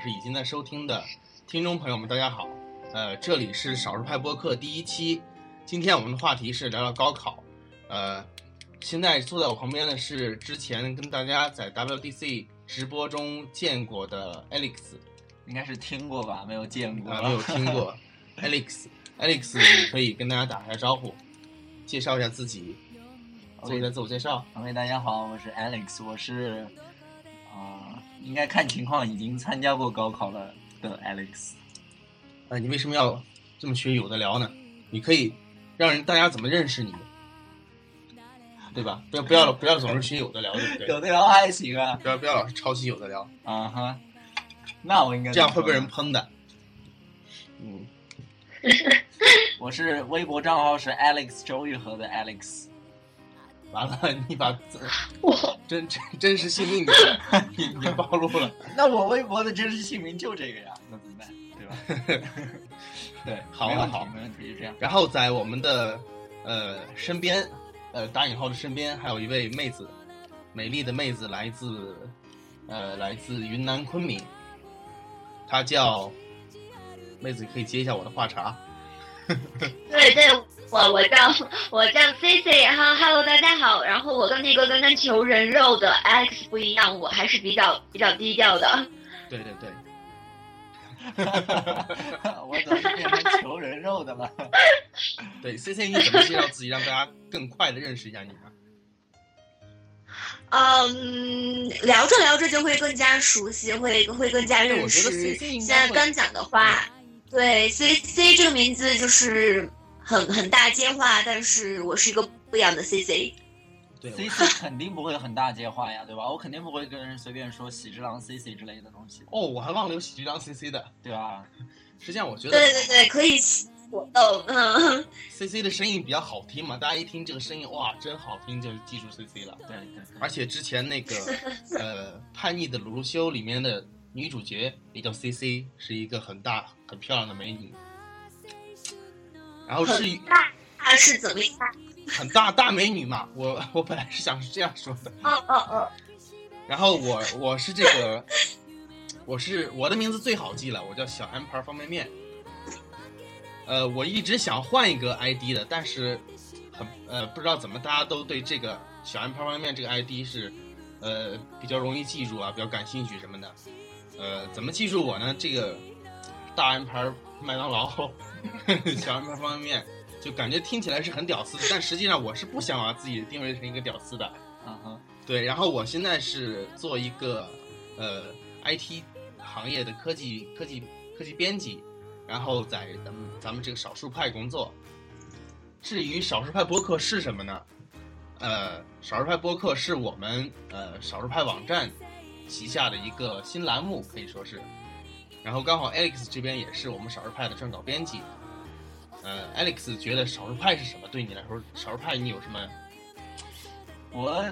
是已经在收听的听众朋友们，大家好。呃，这里是少数派播客第一期。今天我们的话题是聊聊高考。呃，现在坐在我旁边的是之前跟大家在 WDC 直播中见过的 Alex，应该是听过吧，没有见过。啊，没有听过 Alex，Alex，你可以跟大家打一下招呼，介绍一下自己，做一下自我介绍。OK，大家好，我是 Alex，我是啊、应该看情况已经参加过高考了的 Alex。呃，你为什么要这么学有的聊呢？你可以让人大家怎么认识你，对吧？不要不要不要总是学有的聊，对不对？有的聊还行啊，不要不要老是抄袭有的聊，啊哈，那我应该这样会被人喷的。嗯，我是微博账号是 Alex 周玉和的 Alex。完了，你把 真真真实姓名给你你暴露了。那我微博的真实姓名就这个呀，那怎么办？对吧？对，好没问题好没问题，就这样。然后在我们的呃身边，呃打引号的身边，还有一位妹子，美丽的妹子，来自呃来自云南昆明，她叫妹子，可以接一下我的话茬。对对，我我叫我叫 C C，然后 Hello 大家好，然后我跟那个刚刚求人肉的 Alex 不一样，我还是比较比较低调的。对对对，我怎么变成求人肉的了？对，C C，你怎么介绍自己，让大家更快的认识一下你呢？嗯，聊着聊着就会更加熟悉，会会更加认识。现在刚讲的话，对 C C 这个名字就是很很大街话，但是我是一个不一样的 C C。对，C C 肯定不会很大街话呀，对吧？我肯定不会跟人随便说喜之郎 C C 之类的东西，哦，我还忘了有喜之郎 C C 的。对吧？实际上，我觉得对对对，可以活动，嗯。C C 的声音比较好听嘛，大家一听这个声音，哇，真好听，就是记住 C C 了。对对对。而且之前那个 呃叛逆的鲁鲁修里面的女主角也叫 C C，是一个很大很漂亮的美女。然后至于很大大是怎么样？很大大美女嘛，我我本来是想是这样说的。哦哦哦，然后我我是这个，我是我的名字最好记了，我叫小安牌方便面。呃，我一直想换一个 ID 的，但是很呃不知道怎么大家都对这个小安牌方便面这个 ID 是呃比较容易记住啊，比较感兴趣什么的。呃，怎么记住我呢？这个大安牌麦当劳小安牌方便面，就感觉听起来是很屌丝的，但实际上我是不想把自己定位成一个屌丝的。啊哈，对，然后我现在是做一个呃 IT 行业的科技科技科技编辑，然后在咱们咱们这个少数派工作。至于少数派播客是什么呢？呃，少数派播客是我们呃少数派网站旗下的一个新栏目，可以说是。然后刚好 Alex 这边也是我们少数派的撰稿编辑。呃，Alex 觉得少数派是什么？对你来说，少数派你有什么？我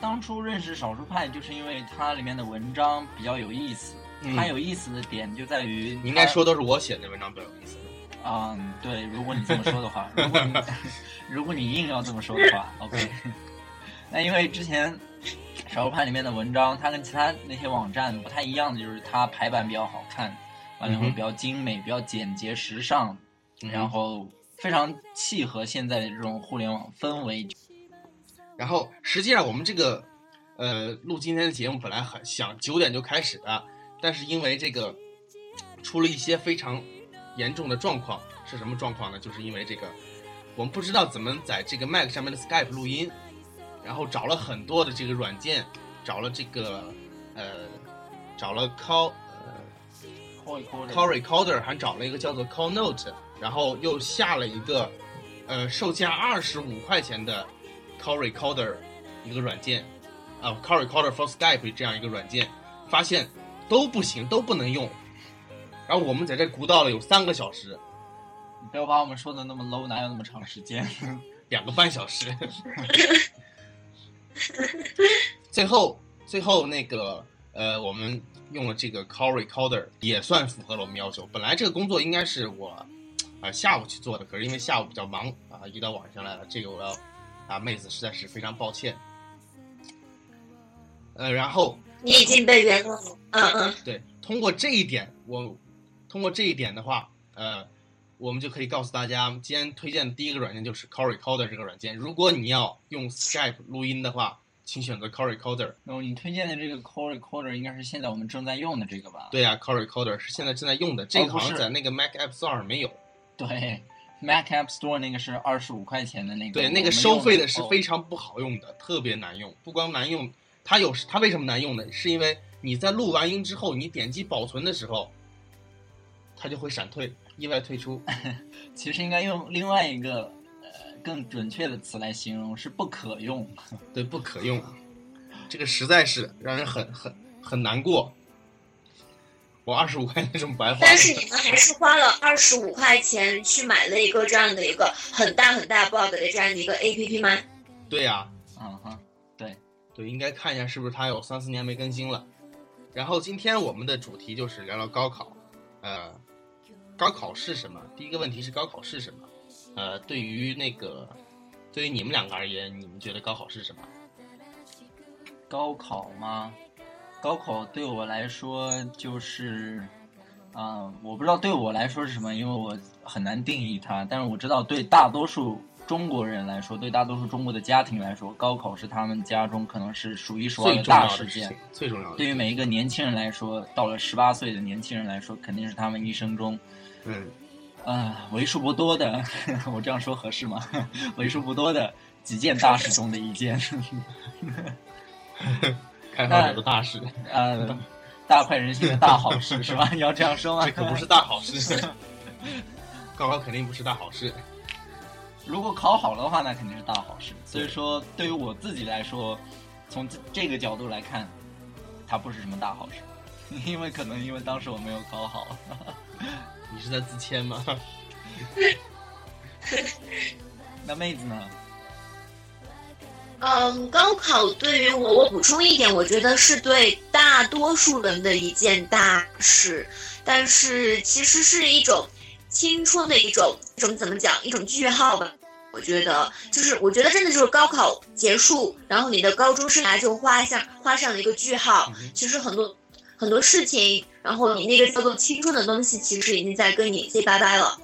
当初认识少数派，就是因为它里面的文章比较有意思。嗯它有意思的点就在于，你应该说都是我写的文章比较有意思。嗯，对，如果你这么说的话，如果你 如果你硬要这么说的话，OK。那因为之前少数派里面的文章，它跟其他那些网站不太一样的，就是它排版比较好看，完了嗯哼会比较精美、比较简洁、时尚，嗯然后非常契合现在的这种互联网氛围。然后实际上我们这个呃录今天的节目本来很想九点就开始的，但是因为这个出了一些非常严重的状况，是什么状况呢？就是因为这个我们不知道怎么在这个 Mac 上面的 Skype 录音，然后找了很多的这个软件，找了这个呃找了 Call 呃 Call recorder Call Recorder，还找了一个叫做 Call Note，然后又下了一个呃售价二十五块钱的 Call Recorder 一个软件啊，Call Recorder for Skype 这样一个软件，发现都不行，都不能用。然后我们在这鼓捣了有三个小时，你不要把我们说的那么 low，哪有那么长时间？两个半小时。最后，最后那个呃，我们用了这个 Call Recorder，也算符合了我们要求。本来这个工作应该是我啊、呃下午去做的，可是因为下午比较忙啊、一到晚上来了，这个我要啊妹子实在是非常抱歉。呃，然后你已经被原谅了。嗯嗯，对，通过这一点，我通过这一点的话，呃，我们就可以告诉大家，今天推荐的第一个软件就是 Call Recorder 这个软件。如果你要用 Skype 录音的话，请选择 Call Recorder。然后你推荐的这个 Call Recorder 应该是现在我们正在用的这个吧？对呀、c a l l Recorder 是现在正在用的，这个好像在那个 Mac App Store 上没有。对，Mac App Store 那个是二十五块钱的那个，对，那个收费的是哦非常不好用的，特别难用。不光难用，它有它为什么难用呢？是因为你在录完音之后，你点击保存的时候，它就会闪退，意外退出。其实应该用另外一个呃更准确的词来形容，是不可用。对，不可用，这个实在是让人很很很难过。我二十五块钱这么白花，但是你们还是花了二十五块钱去买了一个这样的一个很大很大 bug 的这样的一个 APP 吗？对呀、嗯哼，对，应该看一下是不是它有三四年没更新了。然后今天我们的主题就是聊聊高考，呃，高考是什么？第一个问题是高考是什么？呃，对于那个，对于你们两个而言，你们觉得高考是什么？高考吗？高考对我来说就是，啊、我不知道对我来说是什么，因为我很难定义它。但是我知道，对大多数中国人来说，对大多数中国的家庭来说，高考是他们家中可能是数一数二的大事件最重要的。对于每一个年轻人来说，到了十八岁的年轻人来说，肯定是他们一生中，嗯，呃，为数不多的，我这样说合适吗？为数不多的几件大事中的一件。开发者的大事，呃，大快人心的大好事是吧？你要这样说吗？这可不是大好事。高考肯定不是大好事。如果考好了的话，那肯定是大好事。所以说，对于我自己来说，从这这个角度来看，它不是什么大好事，因为可能因为当时我没有考好。你是在自谦吗？那妹子呢？嗯，高考对于我，我补充一点，我觉得是对大多数人的一件大事，但是其实是一种青春的一种一种怎么讲，一种句号吧。我觉得就是，我觉得真的就是高考结束，然后你的高中生涯就画上画上了一个句号。嗯其实很多很多事情，然后你那个叫做青春的东西，其实已经在跟你 say 拜拜了。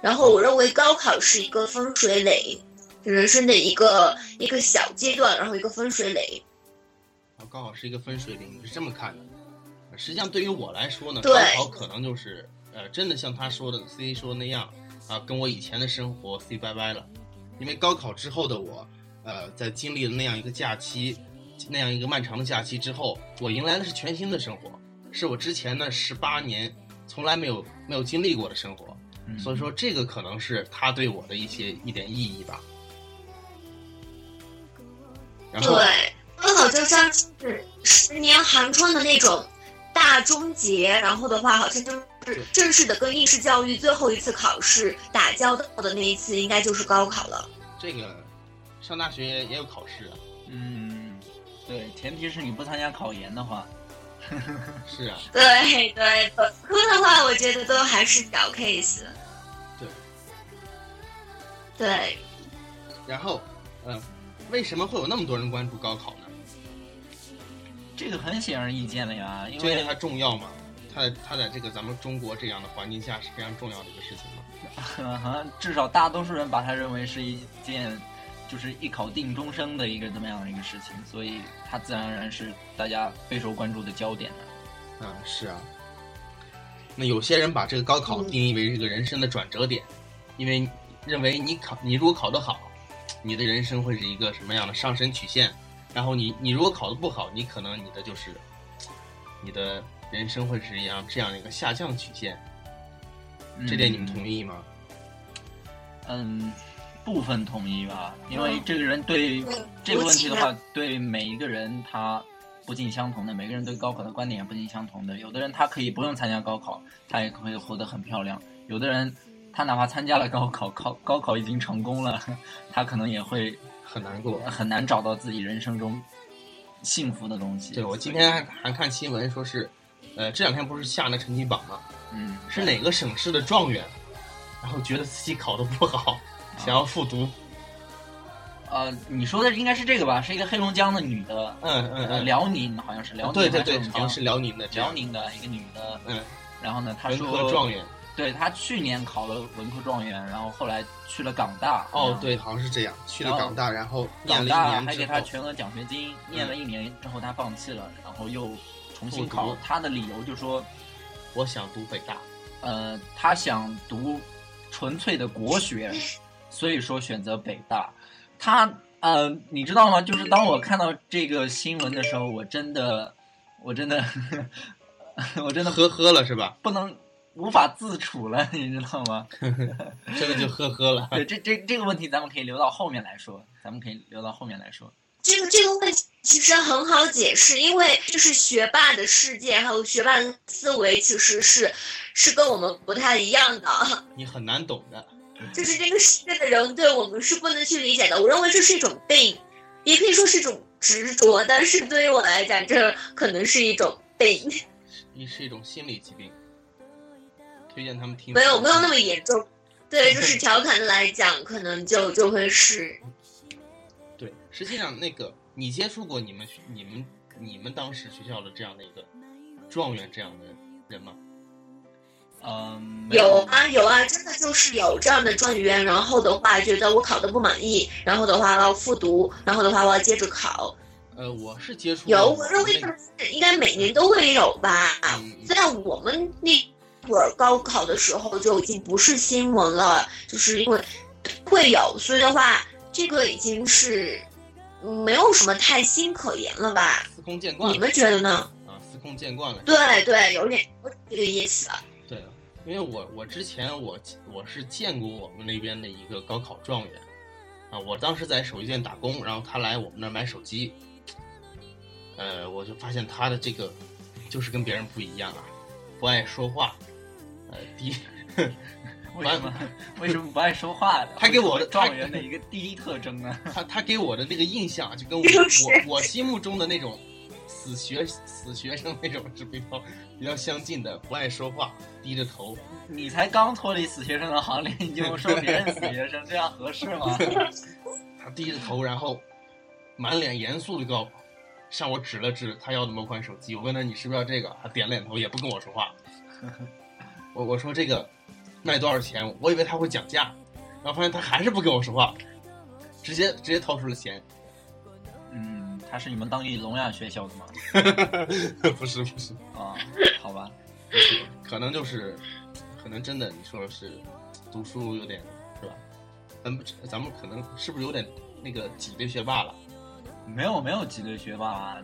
然后我认为高考是一个分水岭，人生的一个一个小阶段，然后一个分水岭。啊高考是一个分水岭，你是这么看的。实际上，对于我来说呢，高考可能就是呃，真的像他说的 C 说的那样啊，跟我以前的生活 say 拜拜了。因为高考之后的我，呃，在经历了那样一个假期，那样一个漫长的假期之后，我迎来的是全新的生活，是我之前的十八年从来没有没有经历过的生活。嗯所以说，这个可能是他对我的一些一点意义吧。然后，对，高考就像是十年寒窗的那种大终结，然后的话，好像就是正式的跟应试教育最后一次考试打交道的那一次，应该就是高考了。这个上大学也有考试啊，嗯，对，前提是你不参加考研的话。是啊，对对，本科的话，我觉得都还是小 case。对。对，然后，嗯、为什么会有那么多人关注高考呢？这个很显而易见的呀，因为它重要嘛？它在它在这个咱们中国这样的环境下是非常重要的一个事情嘛？好 像至少大多数人把它认为是一件就是一考定终生的一个这么样的一个事情，所以它自然而然是大家备受关注的焦点了。嗯，是啊。那有些人把这个高考嗯定义为这个人生的转折点，因为认为你考你如果考得好，你的人生会是一个什么样的上升曲线，然后你你如果考得不好，你可能你的就是你的人生会是一样这样的一个下降曲线。这点你们同意吗？嗯，部分统一吧，因为嗯这个人对嗯这个问题的话，对每一个人他不尽相同的，每个人对高考的观点也不尽相同的。有的人他可以不用参加高考，他也可以活得很漂亮；有的人他哪怕参加了高考，考高考已经成功了，他可能也会很难过。很难找到自己人生中幸福的东西。对我今天还还看新闻说是，呃，这两天不是下那成绩榜吗？嗯是哪个省市的状元，然后觉得自己考的不好，想要复读。呃，你说的应该是这个吧？是一个黑龙江的女的，呃，嗯嗯嗯，辽宁好像是辽宁，对对对，还是好像是辽宁的，辽宁的一个女的。嗯，然后呢，她文说科状元。对她去年考了文科状元，然后后来去了港大。哦，对，好像是这样，去了港大，然后念港了一大还给她全额奖学金，念了一年之后她放弃了，然后又重新复考读。她的理由就说，我想读北大。呃，她想读纯粹的国学，所以说选择北大。他呃，你知道吗？就是当我看到这个新闻的时候，我真的，我真的，我真的呵呵了是吧？不能无法自处了，你知道吗？真的就呵呵了。对，这这这个问题咱们可以留到后面来说，咱们可以留到后面来说。这个这个问题其实很好解释，因为就是学霸的世界还有学霸的思维其实是是跟我们不太一样的，你很难懂的。就是这个世界的人对我们是不能去理解的。我认为这是一种病，也可以说是一种执着，但是对于我来讲，这可能是一种病，你是一种心理疾病。推荐他们听。没有没有那么严重。对，就是调侃的来讲，可能就就会是对，实际上那个你接触过你们你们你们当时学校的这样的一个状元这样的人吗？嗯，有啊有啊，真的就是有这样的状元，然后的话觉得我考的不满意，然后的话要复读，然后的话我要接着考。呃，我是接触有，我认为是应该每年都会有吧。嗯虽然我们那会儿高考的时候就已经不是新闻了，就是因为会有，所以的话，这个已经是嗯没有什么太新可言了吧？司空见惯了你们觉得呢？啊，司空见惯了。对对，有点这个意思。对，因为我我之前我我是见过我们那边的一个高考状元，啊，我当时在手机店打工，然后他来我们那儿买手机，呃，我就发现他的这个就是跟别人不一样啊，不爱说话，呃，第 一，为什么为什么不爱说话呢？他给我的状元的一个第一特征呢？他他给我的那个印象啊就跟我我我心目中的那种死学死学生那种是比较比较相近的，不爱说话，低着头，你才刚脱离死学生的行列，你就说别人死学生，这样合适吗？他低着头，然后满脸严肃的告我，向我指了指他要的某款手机。我问他你是不是要这个？他点了点头，也不跟我说话。我我说这个卖多少钱？我以为他会讲价，然后发现他还是不跟我说话，直接直接掏出了钱。嗯，他是你们当地聋哑学校的吗？不是不是，啊，好吧，不是，可能就是，可能真的你说是读书有点是吧？咱们咱们可能是不是有点那个挤兑学霸了？没有没有挤兑学霸，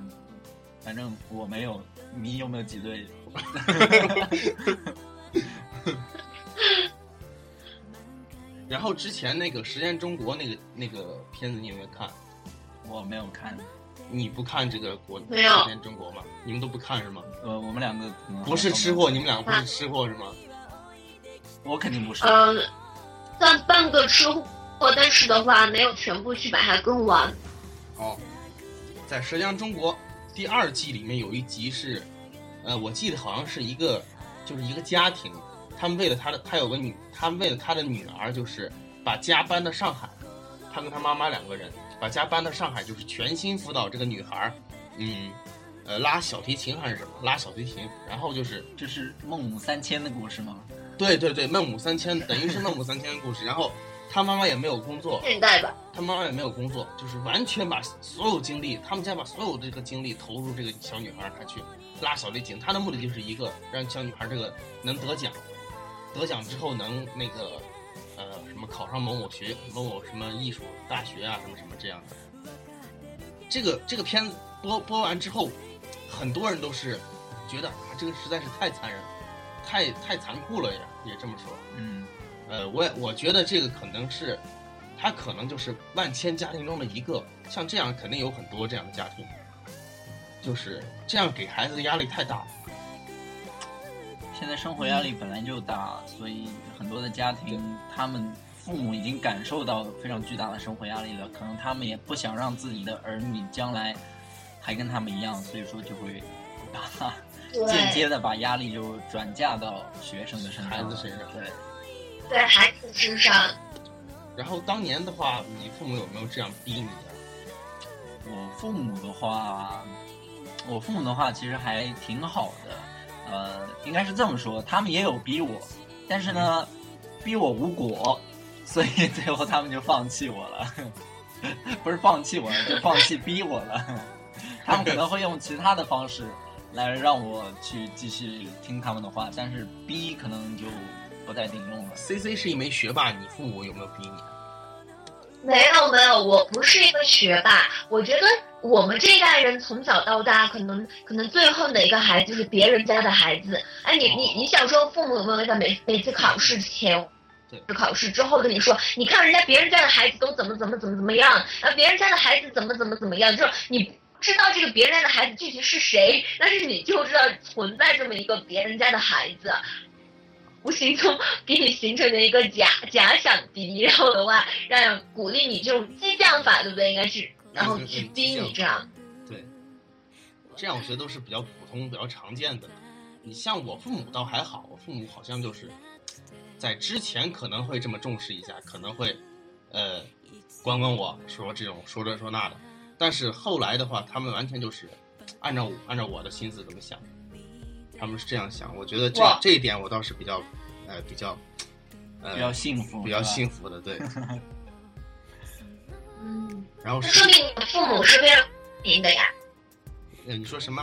反正我没有，你有没有挤兑？然后之前那个《实验中国》那个那个片子你有没有看？我没有看，你不看这个国没有《中国》吗？你们都不看是吗？呃，我们两个不是吃货，你们两个不是吃货是吗？我肯定不是。呃，算半个吃货，但是的话没有全部去把它更完。哦，在《舌尖中国》第二季里面有一集是，呃，我记得好像是一个，就是一个家庭，他们为了他的，他有个女，他们为了他的女儿，就是把家搬到上海，他跟他妈妈两个人把家搬到上海，就是全心辅导这个女孩儿，嗯，呃，拉小提琴还是什么，拉小提琴，然后就是这是孟母三迁的故事吗？对对对，孟母三迁等于是孟母三迁的故事，然后他妈妈也没有工作，现代吧，他妈妈也没有工作，就是完全把所有精力，他们家把所有这个精力投入这个小女孩儿，她去拉小提琴。她的目的就是一个让小女孩儿这个能得奖，得奖之后能那个么考上某某学某某什么艺术大学啊什么什么这样的。这个这个片子播播完之后，很多人都是觉得啊这个实在是太残忍，太太残酷了也也这么说。嗯，呃，我也我觉得这个可能是，他可能就是万千家庭中的一个，像这样肯定有很多这样的家庭，就是这样给孩子的压力太大了。现在生活压力本来就大，所以很多的家庭，他们父母已经感受到非常巨大的生活压力了，可能他们也不想让自己的儿女将来还跟他们一样，所以说就会把 间接的把压力就转嫁到学生的身上，孩子身上。对，对孩子身上，然后当年的话，你父母有没有这样逼你的？我父母的话，我父母的话其实还挺好的，呃，应该是这么说，他们也有逼我，但是呢，逼我无果，所以 最后他们就放弃我了，不是放弃我了，就放弃逼我了。他们可能会用其他的方式来让我去继续听他们的话，但是逼可能就不再顶用了。C C 是一枚学霸，你父母有没有逼你？没有没有，我不是一个学霸。我觉得我们这一代人从小到大，可能可能最恨的一个孩子就是别人家的孩子。哎，你你你小时候父母有没有在每每次考试前？对考试之后跟你说，你看人家别人家的孩子都怎么怎么怎么怎么样，啊，别人家的孩子怎么怎么怎么样，就是你知道这个别人家的孩子具体是谁，但是你就知道存在这么一个别人家的孩子，无形中给你形成了一个假假想敌，然后的话让鼓励你这种激将法，对不对？应该是，然后去逼你这样。对，这样我觉得都是比较普通、比较常见的。你像我父母倒还好，我父母好像就是在之前可能会这么重视一下，可能会呃管管我说这种说这说那的，但是后来的话，他们完全就是按照我按照我的心思怎么想，他们是这样想。我觉得这这一点我倒是比较呃比较呃比较幸福，比较幸福的，对。嗯，然后说明你的父母是非常明的呀。呃你说什么？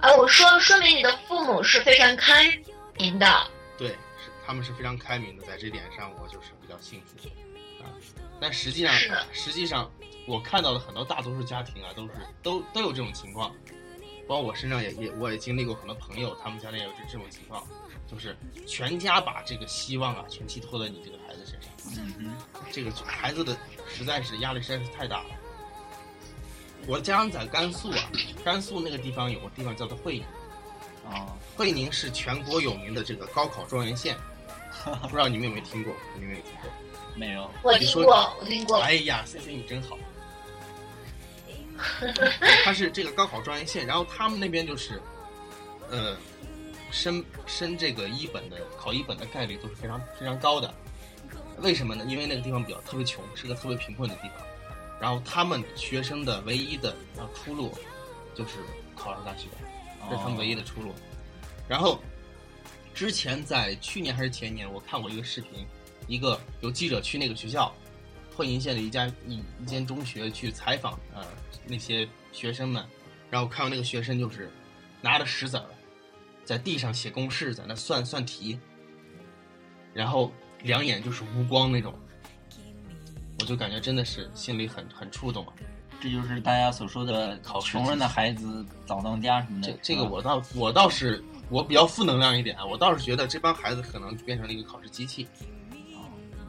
啊，我说说明你的父母是非常开明的。他们是非常开明的，在这点上我就是比较幸福啊。但实际上，实际上我看到的很多大多数家庭啊，都是都都有这种情况，包括我身上也也我也经历过很多朋友，他们家里也有这这种情况，就是全家把这个希望啊全寄托在你这个孩子身上，嗯这个孩子的实在是压力实在是太大了。我家乡在甘肃啊，甘肃那个地方有个地方叫做会宁。哼，哦，会宁是全国有名的这个高考状元县，不知道你们有没有听过？你们有没有听过？没有，我听过，我听过。哎呀，C C 你真好。他是这个高考专业线，然后他们那边就是，呃，升升这个一本的考一本的概率都是非常非常高的。为什么呢？因为那个地方比较特别穷，是个特别贫困的地方。然后他们学生的唯一的出路就是考上大学。这是他们唯一的出路。然后，之前在去年还是前年，我看过一个视频，一个有记者去那个学校，会宁县的一家一一间中学去采访呃那些学生们，然后看到那个学生就是拿着石子儿在地上写公式，在那算算题，然后两眼就是无光那种，我就感觉真的是心里很很触动啊。这就是大家所说的穷人的孩子早当家什么的这。这个我倒我倒是我比较负能量一点啊，我倒是觉得这帮孩子可能变成了一个考试机器，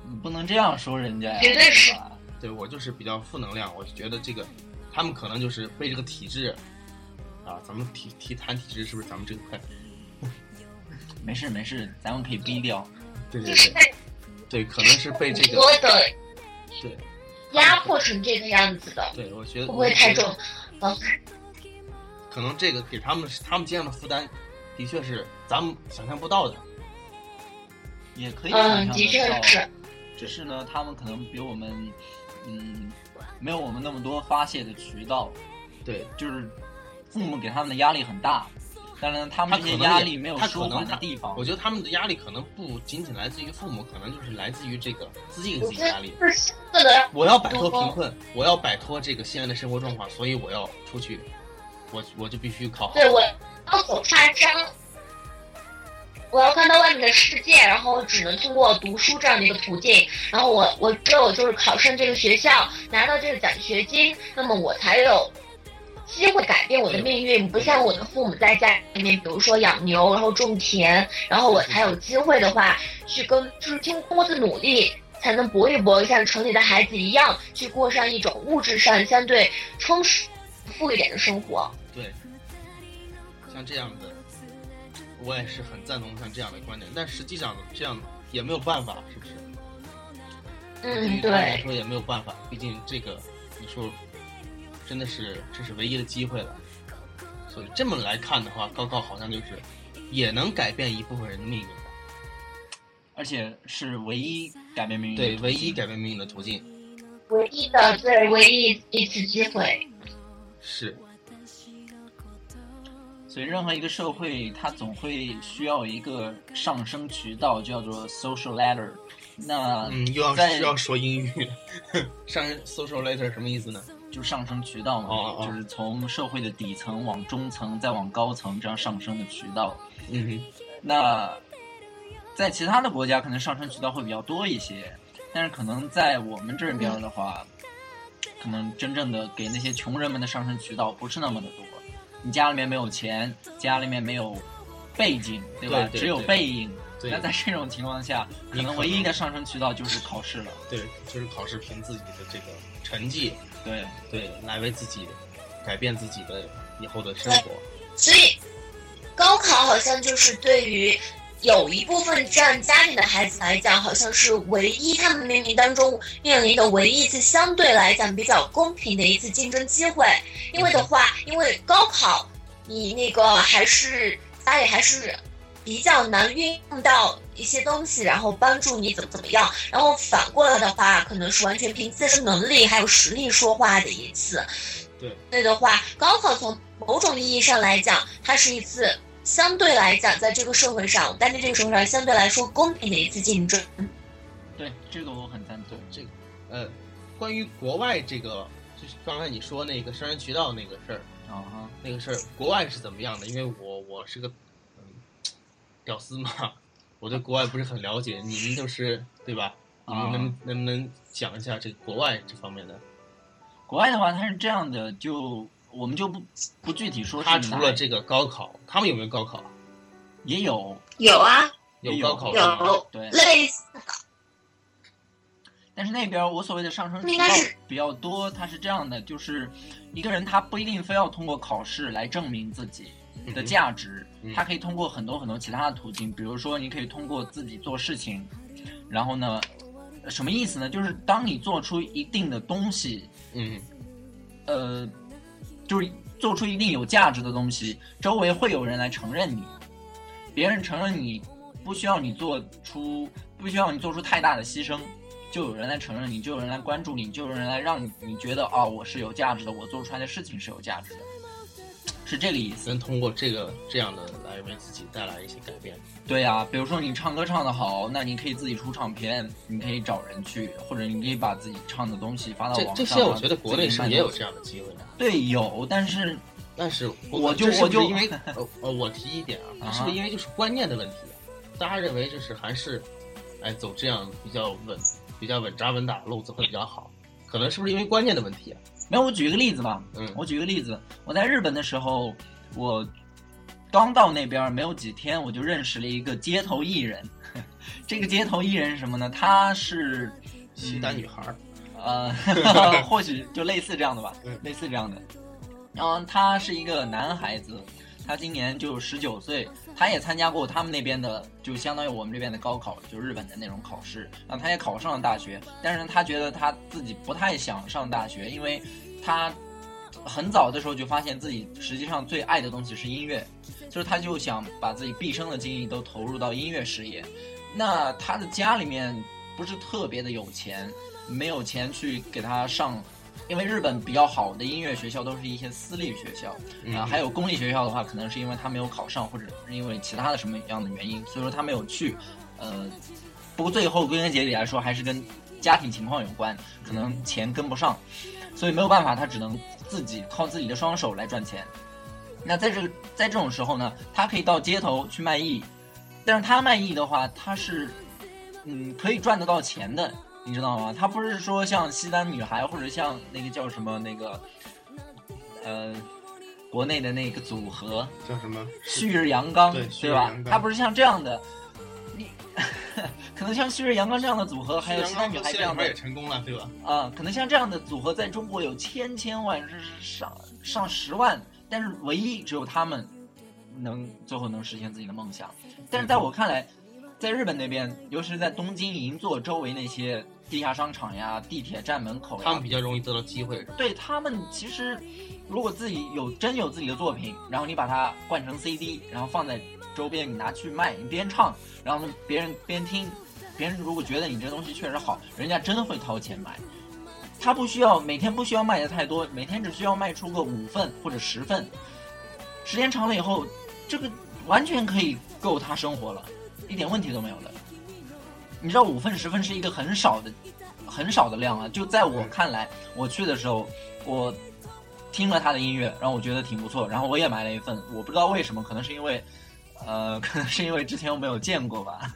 你不能这样说人家呀，绝对是对我就是比较负能量，我觉得这个他们可能就是被这个体制啊，咱们提提谈体制是不是咱们这块？没事没事，咱们可以逼掉。对对对对，可能是被这个多的对压迫成这个样子的，对，我觉得会不会太重？嗯，可能这个给他们他们肩上的负担，的确是咱们想象不到的。也可以嗯，想的确象得到，是。只是呢，他们可能比我们，嗯，没有我们那么多发泄的渠道，对，就是父母给他们的压力很大，但是呢，他们这些他可能压力没有他可舒能的地方我。觉得他们的压力可能不仅仅来自于父母，可能就是来自于这个自己给自己压力。我要摆脱贫困，我要摆脱这个现在的生活状况，所以我要出去，我我就必须考好。对我要走他山，我要看到外面的世界，然后只能通过读书这样的一个途径，然后我我只有就是考上这个学校，拿到这个奖学金，那么我才有。机会改变我的命运，不像我的父母在家里面，比如说养牛，然后种田，然后我才有机会的话，去跟就是经过我的努力，才能搏一搏，像城里的孩子一样，去过上一种物质上相对充实、富一点的生活。对，像这样的，我也是很赞同像这样的观点，但实际上这样也没有办法，是不是？对于嗯，他们来，说也没有办法，毕竟这个你说真的是这是唯一的机会了，所以这么来看的话，高考好像就是也能改变一部分人的命运。而且是唯一改变命运对，唯一改变命运的途径唯一的对唯一一次机会。是所以，任何一个社会，它总会需要一个上升渠道，叫做 social ladder。那嗯，又要在又要说英语。上 social ladder 什么意思呢？就上升渠道嘛，哦哦就是从社会的底层往中层，再往高层这样上升的渠道。嗯哼那在其他的国家，可能上升渠道会比较多一些，但是可能在我们这边的话，可能真正的给那些穷人们的上升渠道不是那么的多。你家里面没有钱，家里面没有背景，对吧？对对只有背影。那在这种情况下，可你可能唯一的上升渠道就是考试了。对，就是考试凭自己的这个成绩，对，对，来为自己改变自己的以后的生活。所以，高考好像就是对于有一部分这样家庭的孩子来讲，好像是唯一他们命运当中面临的唯一一次相对来讲比较公平的一次竞争机会。因为的话，因为高考你那个还是家里还是比较难运用到一些东西，然后帮助你怎么怎么样。然后反过来的话，可能是完全凭自身能力还有实力说话的一次。对，对的话，高考从某种意义上来讲，它是一次相对来讲在这个社会上，但在这个社会上相对来说公平的一次竞争。对，这个我很赞同。这个，呃，关于国外这个，就是刚才你说那个商人渠道那个事儿，啊哈，那个事儿，国外是怎么样的？因为我我是个嗯屌丝嘛，我对国外不是很了解。你们就是对吧？你们能、能不能讲一下这个国外这方面的？国外的话，它是这样的，就我们就不不具体说是他除了这个高考，他们有没有高考啊？也有有啊，有高考？有对，类似但是那边我所谓的上升渠道比较多，它是这样的，就是一个人他不一定非要通过考试来证明自己的价值，嗯他可以通过很多很多其他的途径，比如说你可以通过自己做事情，然后呢，什么意思呢？就是当你做出一定的东西，嗯呃，就是做出一定有价值的东西，周围会有人来承认你，别人承认你，不需要你做出，不需要你做出太大的牺牲，就有人来承认你，就有人来关注你，就有人来让你你觉得哦，我是有价值的，我做出来的事情是有价值的，是这个意思。能通过这个这样的来为自己带来一些改变。对呀、比如说你唱歌唱得好，那你可以自己出唱片，你可以找人去，或者你可以把自己唱的东西发到网上。这些我觉得国内是也有这样的机会的？对，有，但是但是我就我就因为呃 呃，我提一点啊，啊是不是因为就是观念的问题？大家认为就是还是，哎，走这样比较稳、比较稳扎稳打的路子会比较好？可能是不是因为观念的问题啊？没有，我举一个例子吧。嗯我举一个例子，我在日本的时候，我刚到那边没有几天，我就认识了一个街头艺人。这个街头艺人是什么呢？他是西单女孩儿，呃，或许就类似这样的吧嗯，类似这样的。然后他是一个男孩子，他今年就十九岁，他也参加过他们那边的，就相当于我们这边的高考，就日本的那种考试。那他也考上了大学，但是他觉得他自己不太想上大学，因为他很早的时候就发现自己实际上最爱的东西是音乐，就是他就想把自己毕生的精力都投入到音乐事业。那他的家里面不是特别的有钱，没有钱去给他上，因为日本比较好的音乐学校都是一些私立学校，嗯啊，还有公立学校的话，可能是因为他没有考上，或者是因为其他的什么样的原因，所以说他没有去。呃，不过最后归根结底来说，还是跟家庭情况有关，可能钱跟不上，所以没有办法，他只能自己靠自己的双手来赚钱。那在这个在这种时候呢，他可以到街头去卖艺，但是他卖艺的话，他是嗯可以赚得到钱的，你知道吗？他不是说像西单女孩或者像那个叫什么那个呃国内的那个组合叫什么？旭日阳刚，对吧他不是像这样的，你 可能像旭日阳刚这样的组合，还有西单女孩这样的也成功了，对吧？啊、可能像这样的组合在中国有千千万，是上上十万，但是唯一只有他们能最后能实现自己的梦想。但是在我看来，在日本那边，尤其是在东京银座周围那些地下商场呀、地铁站门口呀，他们比较容易得到机会。对他们其实，如果自己有真有自己的作品，然后你把它灌成 CD，然后放在周边，你拿去卖，你边唱，然后别人边听，别人如果觉得你这东西确实好，人家真的会掏钱买。他不需要每天不需要卖的太多，每天只需要卖出个五份或者十份，时间长了以后，这个完全可以够他生活了，一点问题都没有的。你知道五份十份是一个很少的、很少的量啊！就在我看来，我去的时候，我听了他的音乐，然后我觉得挺不错，然后我也买了一份。我不知道为什么，可能是因为，呃，可能是因为之前我没有见过吧。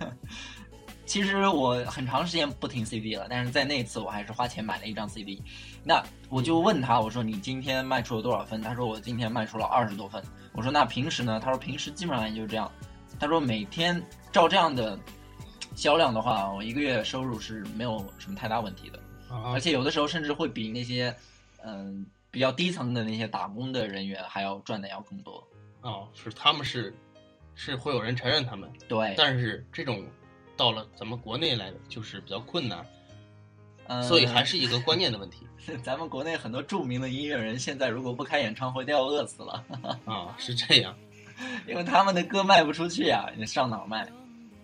其实我很长时间不听 CD 了，但是在那次我还是花钱买了一张 CD。那我就问他，我说你今天卖出了多少份？他说我今天卖出了二十多份。我说那平时呢？他说平时基本上也就这样。他说每天照这样的销量的话，我一个月收入是没有什么太大问题的，而且有的时候甚至会比那些嗯比较低层的那些打工的人员还要赚的要更多。哦，是他们是是会有人承认他们，对，但是这种。到了咱们国内来就是比较困难，嗯，所以还是一个观念的问题。咱们国内很多著名的音乐人现在如果不开演唱会都要饿死了啊，是这样，因为他们的歌卖不出去啊，你上哪卖？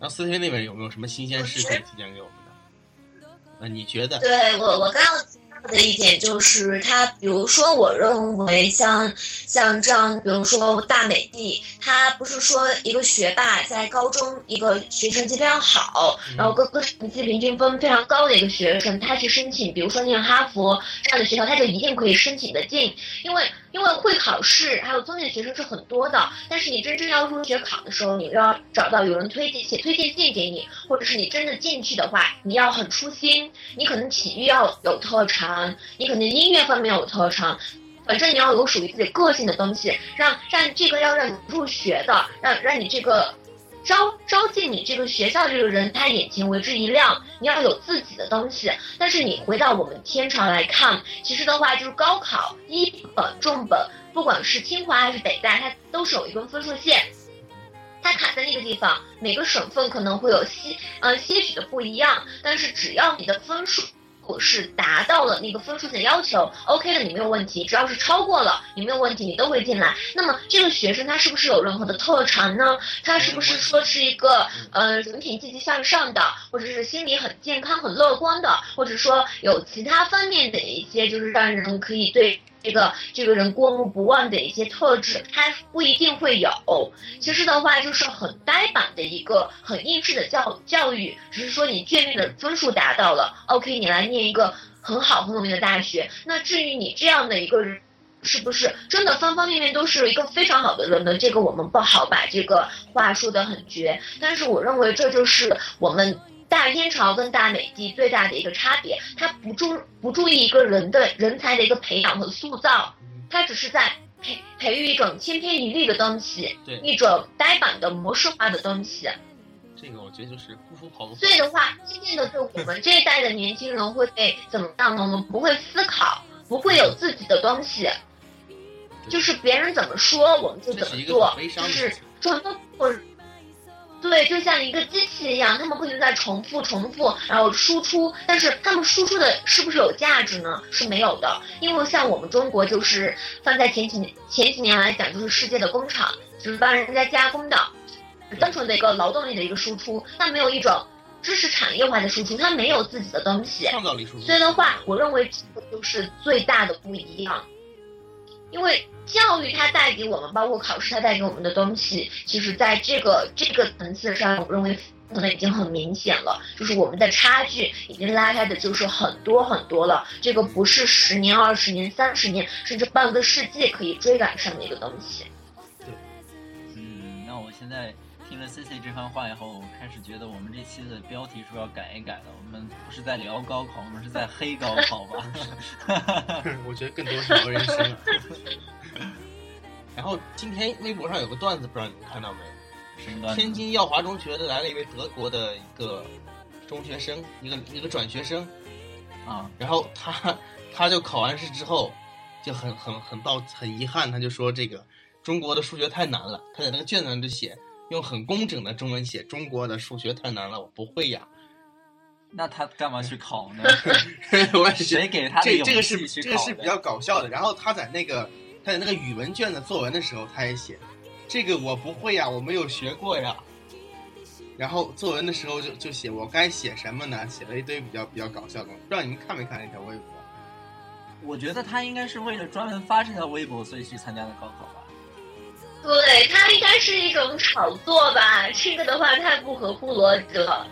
那四天那边有没有什么新鲜事可以推荐给我们的？那你觉得？对我，我刚。的一点就是，他比如说，我认为像像这样，比如说大美的，他不是说一个学霸在高中一个学成绩非常好，然后各个成绩平均分非常高的一个学生，他去申请，比如说念哈佛这样的学校，他就一定可以申请的进，因为。因为会考试，还有综艺的学生是很多的，但是你真正要入学考的时候，你要找到有人推荐写推荐信给你，或者是你真的进去的话，你要很出心，你可能体育要有特长，你可能音乐方面有特长，反正你要有属于自己个性的东西，让让这个要让你入学的，让让你这个。招招进你这个学校这个人，他眼前为之一亮。你要有自己的东西，但是你回到我们天朝来看，其实的话就是高考一本重本，不管是清华还是北大，它都是有一根分数线，它卡在那个地方。每个省份可能会有些呃些许的不一样，但是只要你的分数。是达到了那个分数线要求，OK 的你没有问题，只要是超过了你没有问题，你都会进来。那么这个学生他是不是有任何的特长呢？他是不是说是一个呃人品积极向上的，或者是心理很健康很乐观的，或者说有其他方面的一些就是让人可以对。这个这个人过目不忘的一些特质，他不一定会有。其实的话，就是很呆板的一个很应试的教教育，只是说你卷面的分数达到了，OK，你来念一个很好很有名的大学。那至于你这样的一个人，是不是真的方方面面都是一个非常好的人呢？这个我们不好把这个话说得很绝。但是我认为这就是我们。大天朝跟大美帝最大的一个差别，他不注不注意一个人的人才的一个培养和塑造，他只是在培培育一种千篇一律的东西，一种呆板的模式化的东西。这个我觉得就是辜负。所以的话，渐渐的对我们这一代的年轻人会被怎么样呢？我们不会思考，不会有自己的东西，就是别人怎么说我们就怎么做，就是传播或。对，就像一个机器一样，他们不停在重复、重复，然后输出。但是他们输出的是不是有价值呢？是没有的。因为像我们中国，就是放在前几年、前几年来讲，就是世界的工厂，就是帮人家加工的，单纯的一个劳动力的一个输出，它没有一种知识产业化的输出，它没有自己的东西。创造力输出。所以的话，我认为这个就是最大的不一样。因为教育它带给我们，包括考试它带给我们的东西，其实在这个这个层次上，我认为可能已经很明显了，就是我们的差距已经拉开的就是很多很多了。这个不是十年、二十年、三十年，甚至半个世纪可以追赶上的一个东西。对，嗯，那我现在。听了 C C 这番话以后，我开始觉得我们这期的标题是不是要改一改了？我们不是在聊高考，我们是在黑高考吧？我觉得更多是聊人生。然后今天微博上有个段子，不知道你们看到没？什么段？天津耀华中学的来了一位德国的一个中学生，一个一个转学生啊。然后他他就考完试之后就很很很抱很遗憾，他就说这个中国的数学太难了，他在那个卷子上就写。用很工整的中文写中国的数学太难了，我不会呀。那他干嘛去考呢？我谁给他这这个是这个是比较搞笑的。然后他在那个他在那个语文卷子作文的时候，他也写这个我不会呀，我没有学过呀。然后作文的时候就就写我该写什么呢？写了一堆比较比较搞笑的东西，不知道你们看没看那条微博？我觉得他应该是为了专门发这条微博，所以去参加的高考吧。对，它应该是一种炒作吧？这个的话太不合乎逻辑了。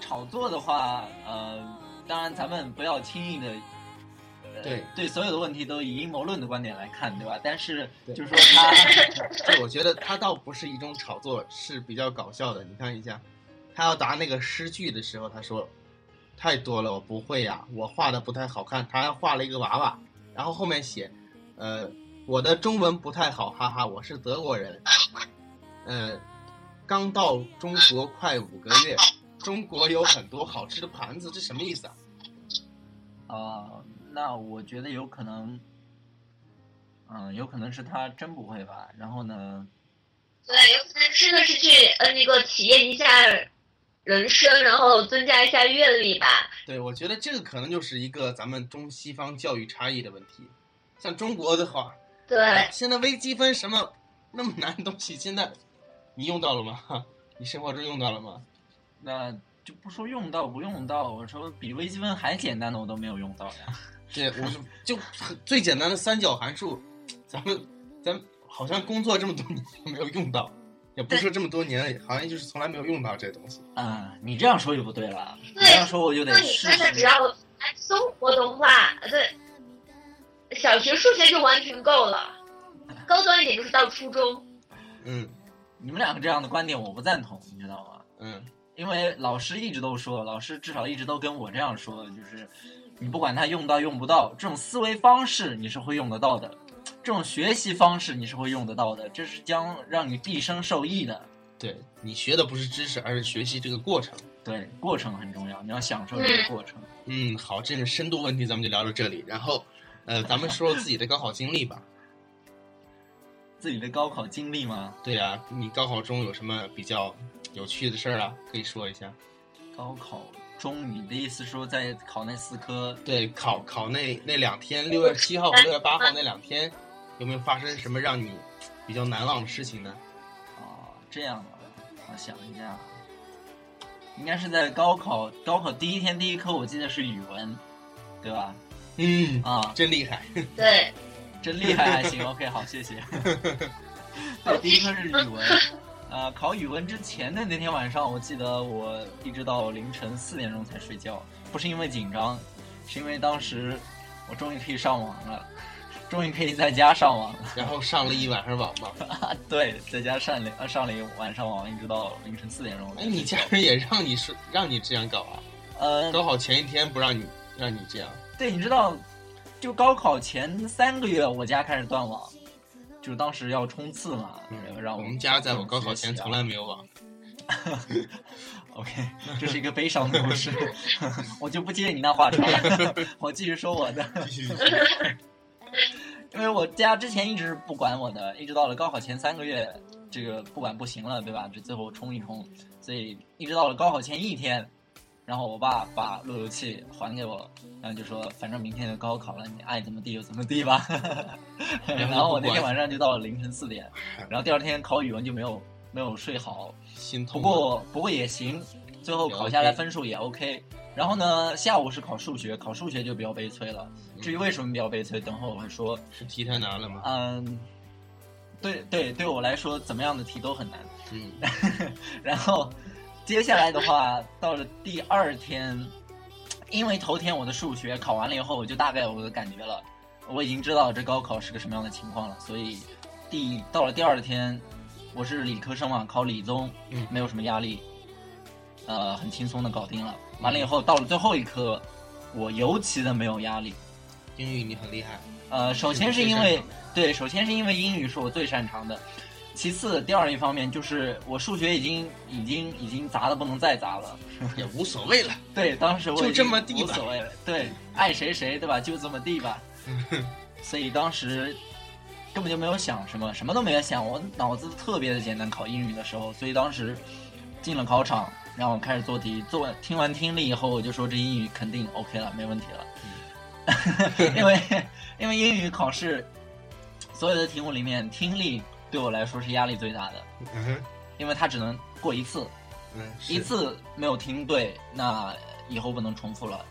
炒作的话，呃，当然咱们不要轻易的。呃对对，所有的问题都以阴谋论的观点来看，对吧？但是就是说他 对，我觉得他倒不是一种炒作，是比较搞笑的。你看一下，他要答那个诗句的时候，他说太多了，我不会呀、我画的不太好看。他还画了一个娃娃，然后后面写，呃，我的中文不太好，哈哈，我是德国人，呃，刚到中国快五个月，中国有很多好吃的盘子，这什么意思啊？呃，那我觉得有可能，嗯、有可能是他真不会吧。然后呢，对，有可能真的是去呃那个体验一下人生，然后增加一下阅历吧。对，我觉得这个可能就是一个咱们中西方教育差异的问题。像中国的话，对，现在微积分什么那么难的东西，现在你用到了吗？你生活中用到了吗？那就不说用到不用到，我说比微积分还简单的我都没有用到呀。对，我就就很最简单的三角函数，咱们咱好像工作这么多年都没有用到，也不是说这么多年，好像就是从来没有用到这东西。嗯，你这样说就不对了，这样说我就得那你只试。要按生活的话，对，小学数学就完全够了，高端一点就是到初中。嗯你们两个这样的观点我不赞同，你知道吗？嗯，因为老师一直都说，老师至少一直都跟我这样说，就是你不管他用到用不到，这种思维方式你是会用得到的，这种学习方式你是会用得到的，这是将让你毕生受益的。对你学的不是知识，而是学习这个过程。对，过程很重要，你要享受这个过程。嗯，好，这个深度问题咱们就聊到这里，然后呃，咱们说说自己的高考经历吧。自己的高考经历吗？对呀、你高考中有什么比较有趣的事儿啊？可以说一下。高考中，你的意思说在考那四科，对，考考那那两天，六月七号和六月八号那两天，有没有发生什么让你比较难忘的事情呢？哦，这样啊，我想一下，应该是在高考高考第一天第一科，我记得是语文，对吧？嗯，啊，真厉害。对，真厉害，还行，OK，好，谢谢。对，第一科是语文，呃，考语文之前的那天晚上，我记得我一直到凌晨四点钟才睡觉，不是因为紧张，是因为当时我终于可以上网了，终于可以在家上网了。然后上了一晚上网嘛。啊，对，在家上了呃上了一晚上网，一直到凌晨四点钟。哎，你家人也让你是让你这样搞啊？呃，高考前一天不让你让你这样？对，你知道，就高考前三个月，我家开始断网，就是当时要冲刺嘛，让我们家在我高考前从来。来没有网。OK，这是一个悲伤的故事，我就不接你那话茬了，我继续说我的。因为我家之前一直不管我的，一直到了高考前三个月，这个不管不行了，对吧？这最后冲一冲，所以一直到了高考前一天，然后我爸把路由器还给我，然后就说反正明天就高考了，你爱怎么地就怎么地吧。然后我那天晚上就到了凌晨四点，然后第二天考语文就没有没有睡好，心痛。不过不过也行，最后考下来分数也 OK。然后呢，下午是考数学，考数学就比较悲催了。至于为什么比较悲催，等会我会说。是题太难了吗？嗯，对对，对我来说，怎么样的题都很难。嗯，然后接下来的话，到了第二天，因为头天我的数学考完了以后，我就大概有个感觉了，我已经知道这高考是个什么样的情况了，所以第到了第二天，我是理科生嘛，考理综，嗯没有什么压力，呃，很轻松的搞定了。完了以后，到了最后一科，我尤其的没有压力。英语你很厉害。呃，首先是因为对，首先是因为英语是我最擅长的，其次第二一方面就是我数学已经已经已经砸的不能再砸了。也无所谓了。对，当时我就这么地吧无所谓了。对，爱谁谁对吧？就这么地吧。所以当时根本就没有想什么，什么都没有想，我脑子特别的简单。考英语的时候，所以当时进了考场，然后开始做题，做完听完听力以后，我就说这英语肯定 OK 了，没问题了。因为因为英语考试所有的题目里面，听力对我来说是压力最大的。嗯哼，因为它只能过一次，嗯，一次没有听对，那以后不能重复了。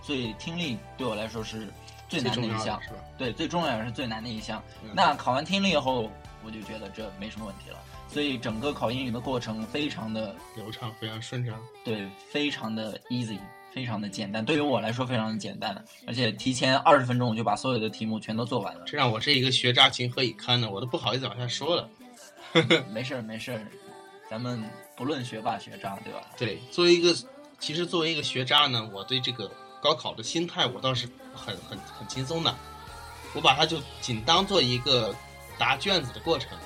所以听力对我来说是最难的一项，是吧？对，最重要也是最难的一项。嗯那考完听力以后，我就觉得这没什么问题了。所以整个考英语的过程非常的流畅，非常顺畅。对，非常的 easy，非常的简单。对于我来说非常的简单，而且提前二十分钟我就把所有的题目全都做完了。这让我这一个学渣情何以堪呢？我都不好意思往下说了。没事儿没事儿，咱们不论学霸学渣，对吧？对，作为一个，其实作为一个学渣呢，我对这个高考的心态，我倒是很很很轻松的。我把它就仅当做一个答卷子的过程。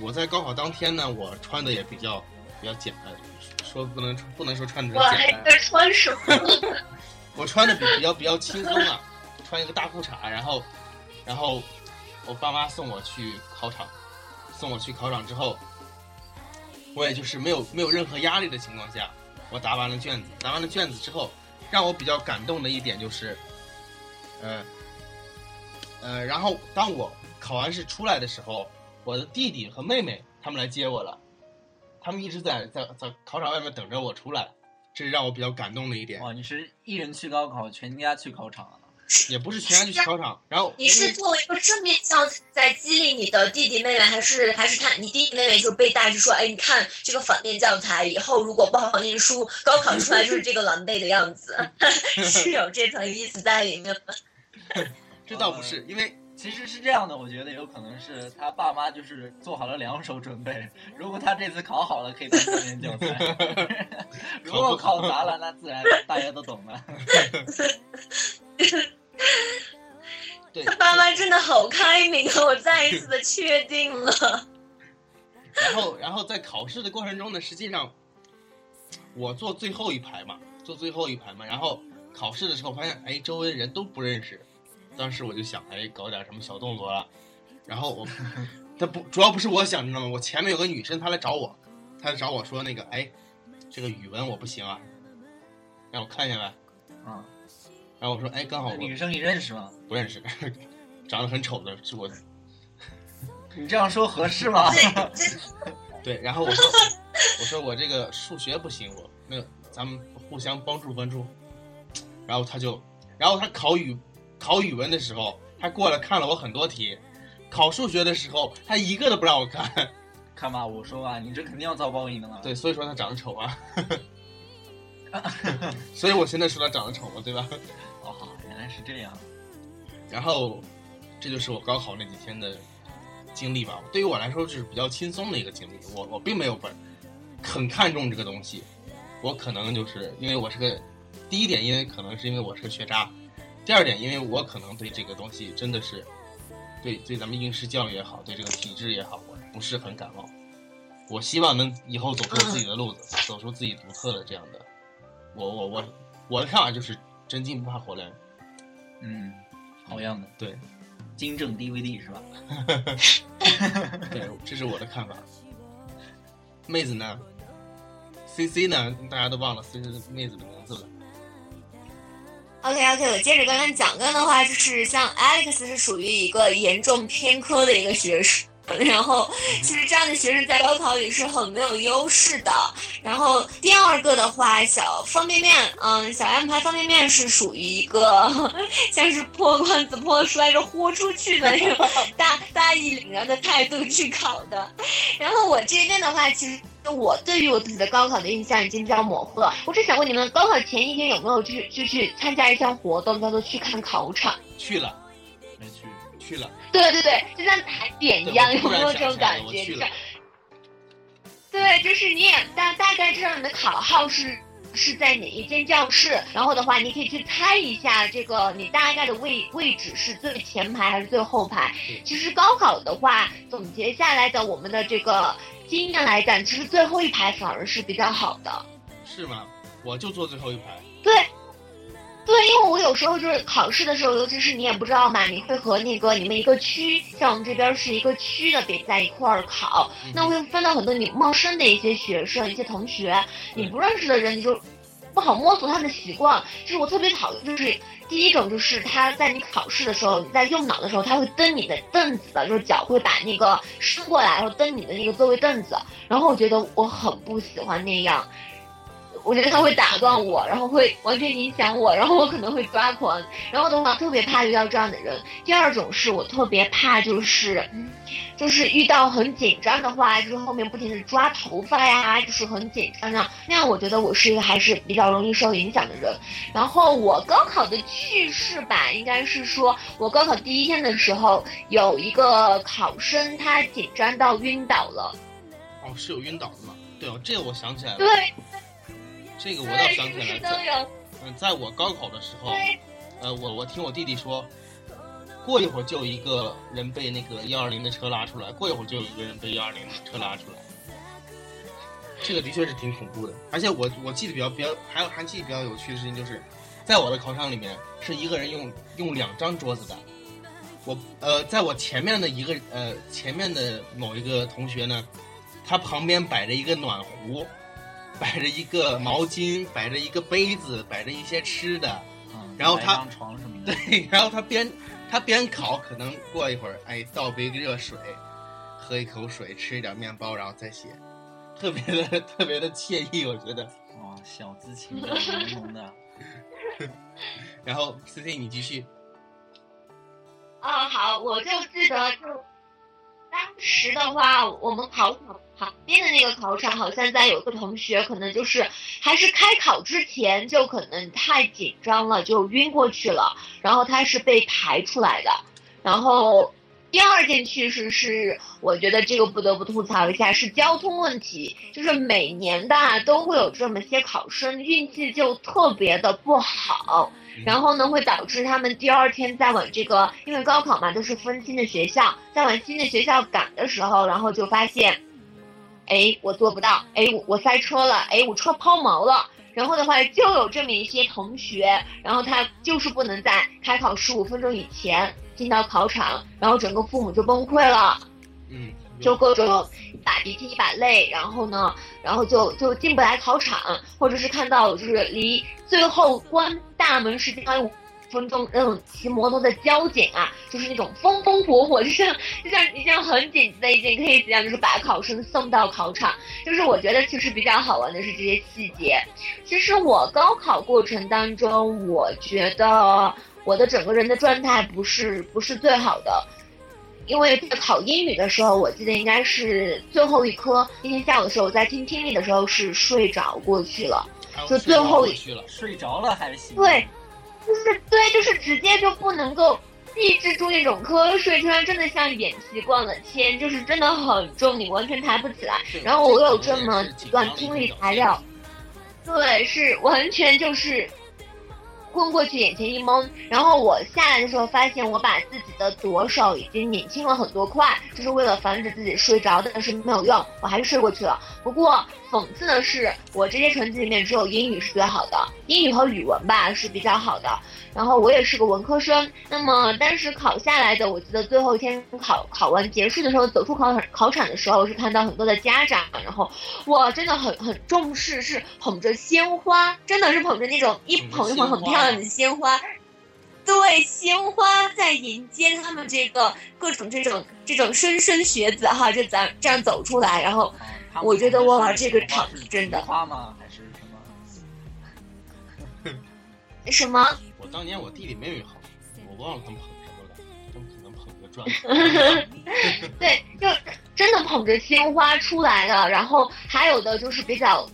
我在高考当天呢，我穿的也比较比较简单，说不能不能说穿的我还简单，在穿什么？我穿的比比较比较轻松啊，穿一个大裤衩，然后然后我爸妈送我去考场，送我去考场之后，我也就是没有没有任何压力的情况下，我答完了卷子，答完了卷子之后，让我比较感动的一点就是，呃呃，然后当我考完试出来的时候，我的弟弟和妹妹他们来接我了，他们一直在在在考场外面等着我出来，这是让我比较感动的一点。哇，你是一人去高考，全家去考场啊？也不是全家去考场，然后你是作为一个正面教材在激励你的弟弟妹妹，还是还是他你弟弟妹妹就被带着说，哎，你看这个反面教材，以后如果不好好念书，高考出来就是这个狼狈的样子，是有这层意思在里面吗？这倒不是，因为其实是这样的，我觉得有可能是他爸妈就是做好了两手准备。如果他这次考好了，可以当三年教材；如果考砸了，那自然大家都懂了。对他爸妈真的好开明啊！我再一次的确定了。然后然后在考试的过程中呢，实际上我坐最后一排嘛，坐最后一排嘛，然后考试的时候发现，哎，周围的人都不认识，当时我就想，哎，搞点什么小动作了，然后我，他不主要不是我想，你知道吗？我前面有个女生，她来找我，她来找我说那个，哎，这个语文我不行啊，让我看一下呗。嗯，然后我说，哎，刚好女生你认识吗？不认识，长得很丑的是我，你这样说合适吗？对，然后我说，我说我这个数学不行，我那个咱们互相帮助帮助。然后他就，然后他考语考语文的时候，他过来看了我很多题；考数学的时候，他一个都不让我看。看吧，我说吧，你这肯定要遭报应的嘛。对，所以说他长得丑啊。所以我现在说他长得丑嘛，对吧？哦，原来是这样。然后，这就是我高考那几天的经历吧。对于我来说，就是比较轻松的一个经历。我我并没有本很看重这个东西，我可能就是因为我是个第一点，因为可能是因为我是个学渣；第二点，因为我可能对这个东西真的是对对咱们应试教育也好，对这个体制也好，我不是很感冒。我希望能以后走出自己的路子，走出自己独特的这样的。我我我我的看法就是真金不怕火炼。嗯，好样的。对，金正 DVD 是吧？对，这是我的看法。妹子呢？C C 呢？大家都忘了 C C 妹子的名字了。OK OK，我接着刚刚讲跟的话，就是像 Alex 是属于一个严重偏科的一个学生。然后，其实这样的学生在高考里是很没有优势的。然后第二个的话，小方便面，嗯，小 M 牌方便面是属于一个 像是破罐子破摔着豁出去的那种大大义凛然的态度去考的。然后我这边的话，其实。我对于我自己的高考的印象已经比较模糊了。我只想问你们，高考前一天有没有去就去参加一项活动，叫做去看考场？去了，没去。去了。对对对，就像踩点一样，有没有这种感觉？对，就是你也大大概知道你的考号是是在哪一间教室，然后的话，你可以去猜一下这个你大概的位位置是最前排还是最后排。其实高考的话，总结下来的我们的这个。经验来讲，其实最后一排反而是比较好的。是吗？我就坐最后一排。对，对，因为我有时候就是考试的时候，尤其是你也不知道嘛，你会和那个你们一个区，像我们这边是一个区的别在一块儿考，嗯、那会分到很多你陌生的一些学生、一些同学，你不认识的人，你就不好摸索他们的习惯。就是我特别讨厌，就是第一种就是他在你考试的时候，你在用脑的时候，他会蹬你的凳子的，就是脚会把那个伸过来，然后蹬你的那个座位凳子。然后我觉得我很不喜欢那样。我觉得他会打断我，然后会完全影响我，然后我可能会抓狂。然后的话，特别怕遇到这样的人。第二种是我特别怕，就是就是遇到很紧张的话，就是后面不停的抓头发呀，就是很紧张那样。那样我觉得我是一个还是比较容易受影响的人。然后我高考的趣事吧，应该是说我高考第一天的时候，有一个考生他紧张到晕倒了。哦，是有晕倒的吗？对哦，这个我想起来了。对。这个我倒想起来，在嗯，在我高考的时候，呃，我我听我弟弟说，过一会儿就有一个人被那个幺二零的车拉出来，过一会儿就有一个人被幺二零的车拉出来，这个的确是挺恐怖的。而且我我记得比较比较还有还记得比较有趣的事情就是，在我的考场里面是一个人用用两张桌子的，我呃，在我前面的一个呃前面的某一个同学呢，他旁边摆着一个暖壶。摆着一个毛巾，摆着一个杯子，摆着一些吃的，然后他床什么的，对，然后他边他边烤，可能过一会儿，哎，倒杯热水，喝一口水，吃一点面包，然后再写，特别的特别的惬意，我觉得。哇，小资情调浓浓的。然后 C C 你继续。啊，好，我就记得就当时的话，我们考场。旁边的那个考场，好像在有个同学，可能就是还是开考之前就可能太紧张了，就晕过去了。然后他是被抬出来的。然后第二件趣事是，我觉得这个不得不吐槽一下，是交通问题。就是每年吧都会有这么些考生运气就特别的不好，然后呢会导致他们第二天再往这个，因为高考嘛都是分新的学校，再往新的学校赶的时候，然后就发现。哎，我做不到。哎，我我塞车了。哎，我车抛锚了。然后的话，就有这么一些同学，然后他就是不能在开考十五分钟以前进到考场，然后整个父母就崩溃了。嗯，就各种一把鼻涕一把泪，然后呢，然后就就进不来考场，或者是看到就是离最后关大门时间还有。分钟那种骑摩托的交警啊，就是那种风风火火，就像就像一件很紧急的一件 case 一样，就是把考生送到考场。就是我觉得其实比较好玩的是这些细节。其实我高考过程当中，我觉得我的整个人的状态不是不是最好的，因为在考英语的时候，我记得应该是最后一科，那天下午的时候我在听听力的时候是睡着过去了，就最后一睡着了还行。对。就是对，就是直接就不能够抑制住那种瞌睡，就像真的像眼皮灌了天，就是真的很重，你完全抬不起来。然后我有这么几段听力材料，对，是完全就是。昏过去，眼前一蒙，然后我下来的时候发现，我把自己的左手已经拧轻了很多块，就是为了防止自己睡着，但是没有用，我还是睡过去了。不过讽刺的是，我这些成绩里面只有英语是最好的，英语和语文吧是比较好的。然后我也是个文科生，那么当时考下来的，我记得最后一天考考完结束的时候，走出考场考场的时候，是看到很多的家长，然后哇，真的很很重视，是捧着鲜花，真的是捧着那种一捧一捧很漂亮的鲜花，对，鲜花在迎接他们这个各种这种这种莘莘学子哈，就咱这样走出来，然后我觉得哇，这个场真的花吗？还是什么？什么？我当年我弟弟妹妹好，我忘了他们捧什么了，他们可能捧个砖。对，就真的捧着鲜花出来的，然后还有的就是比较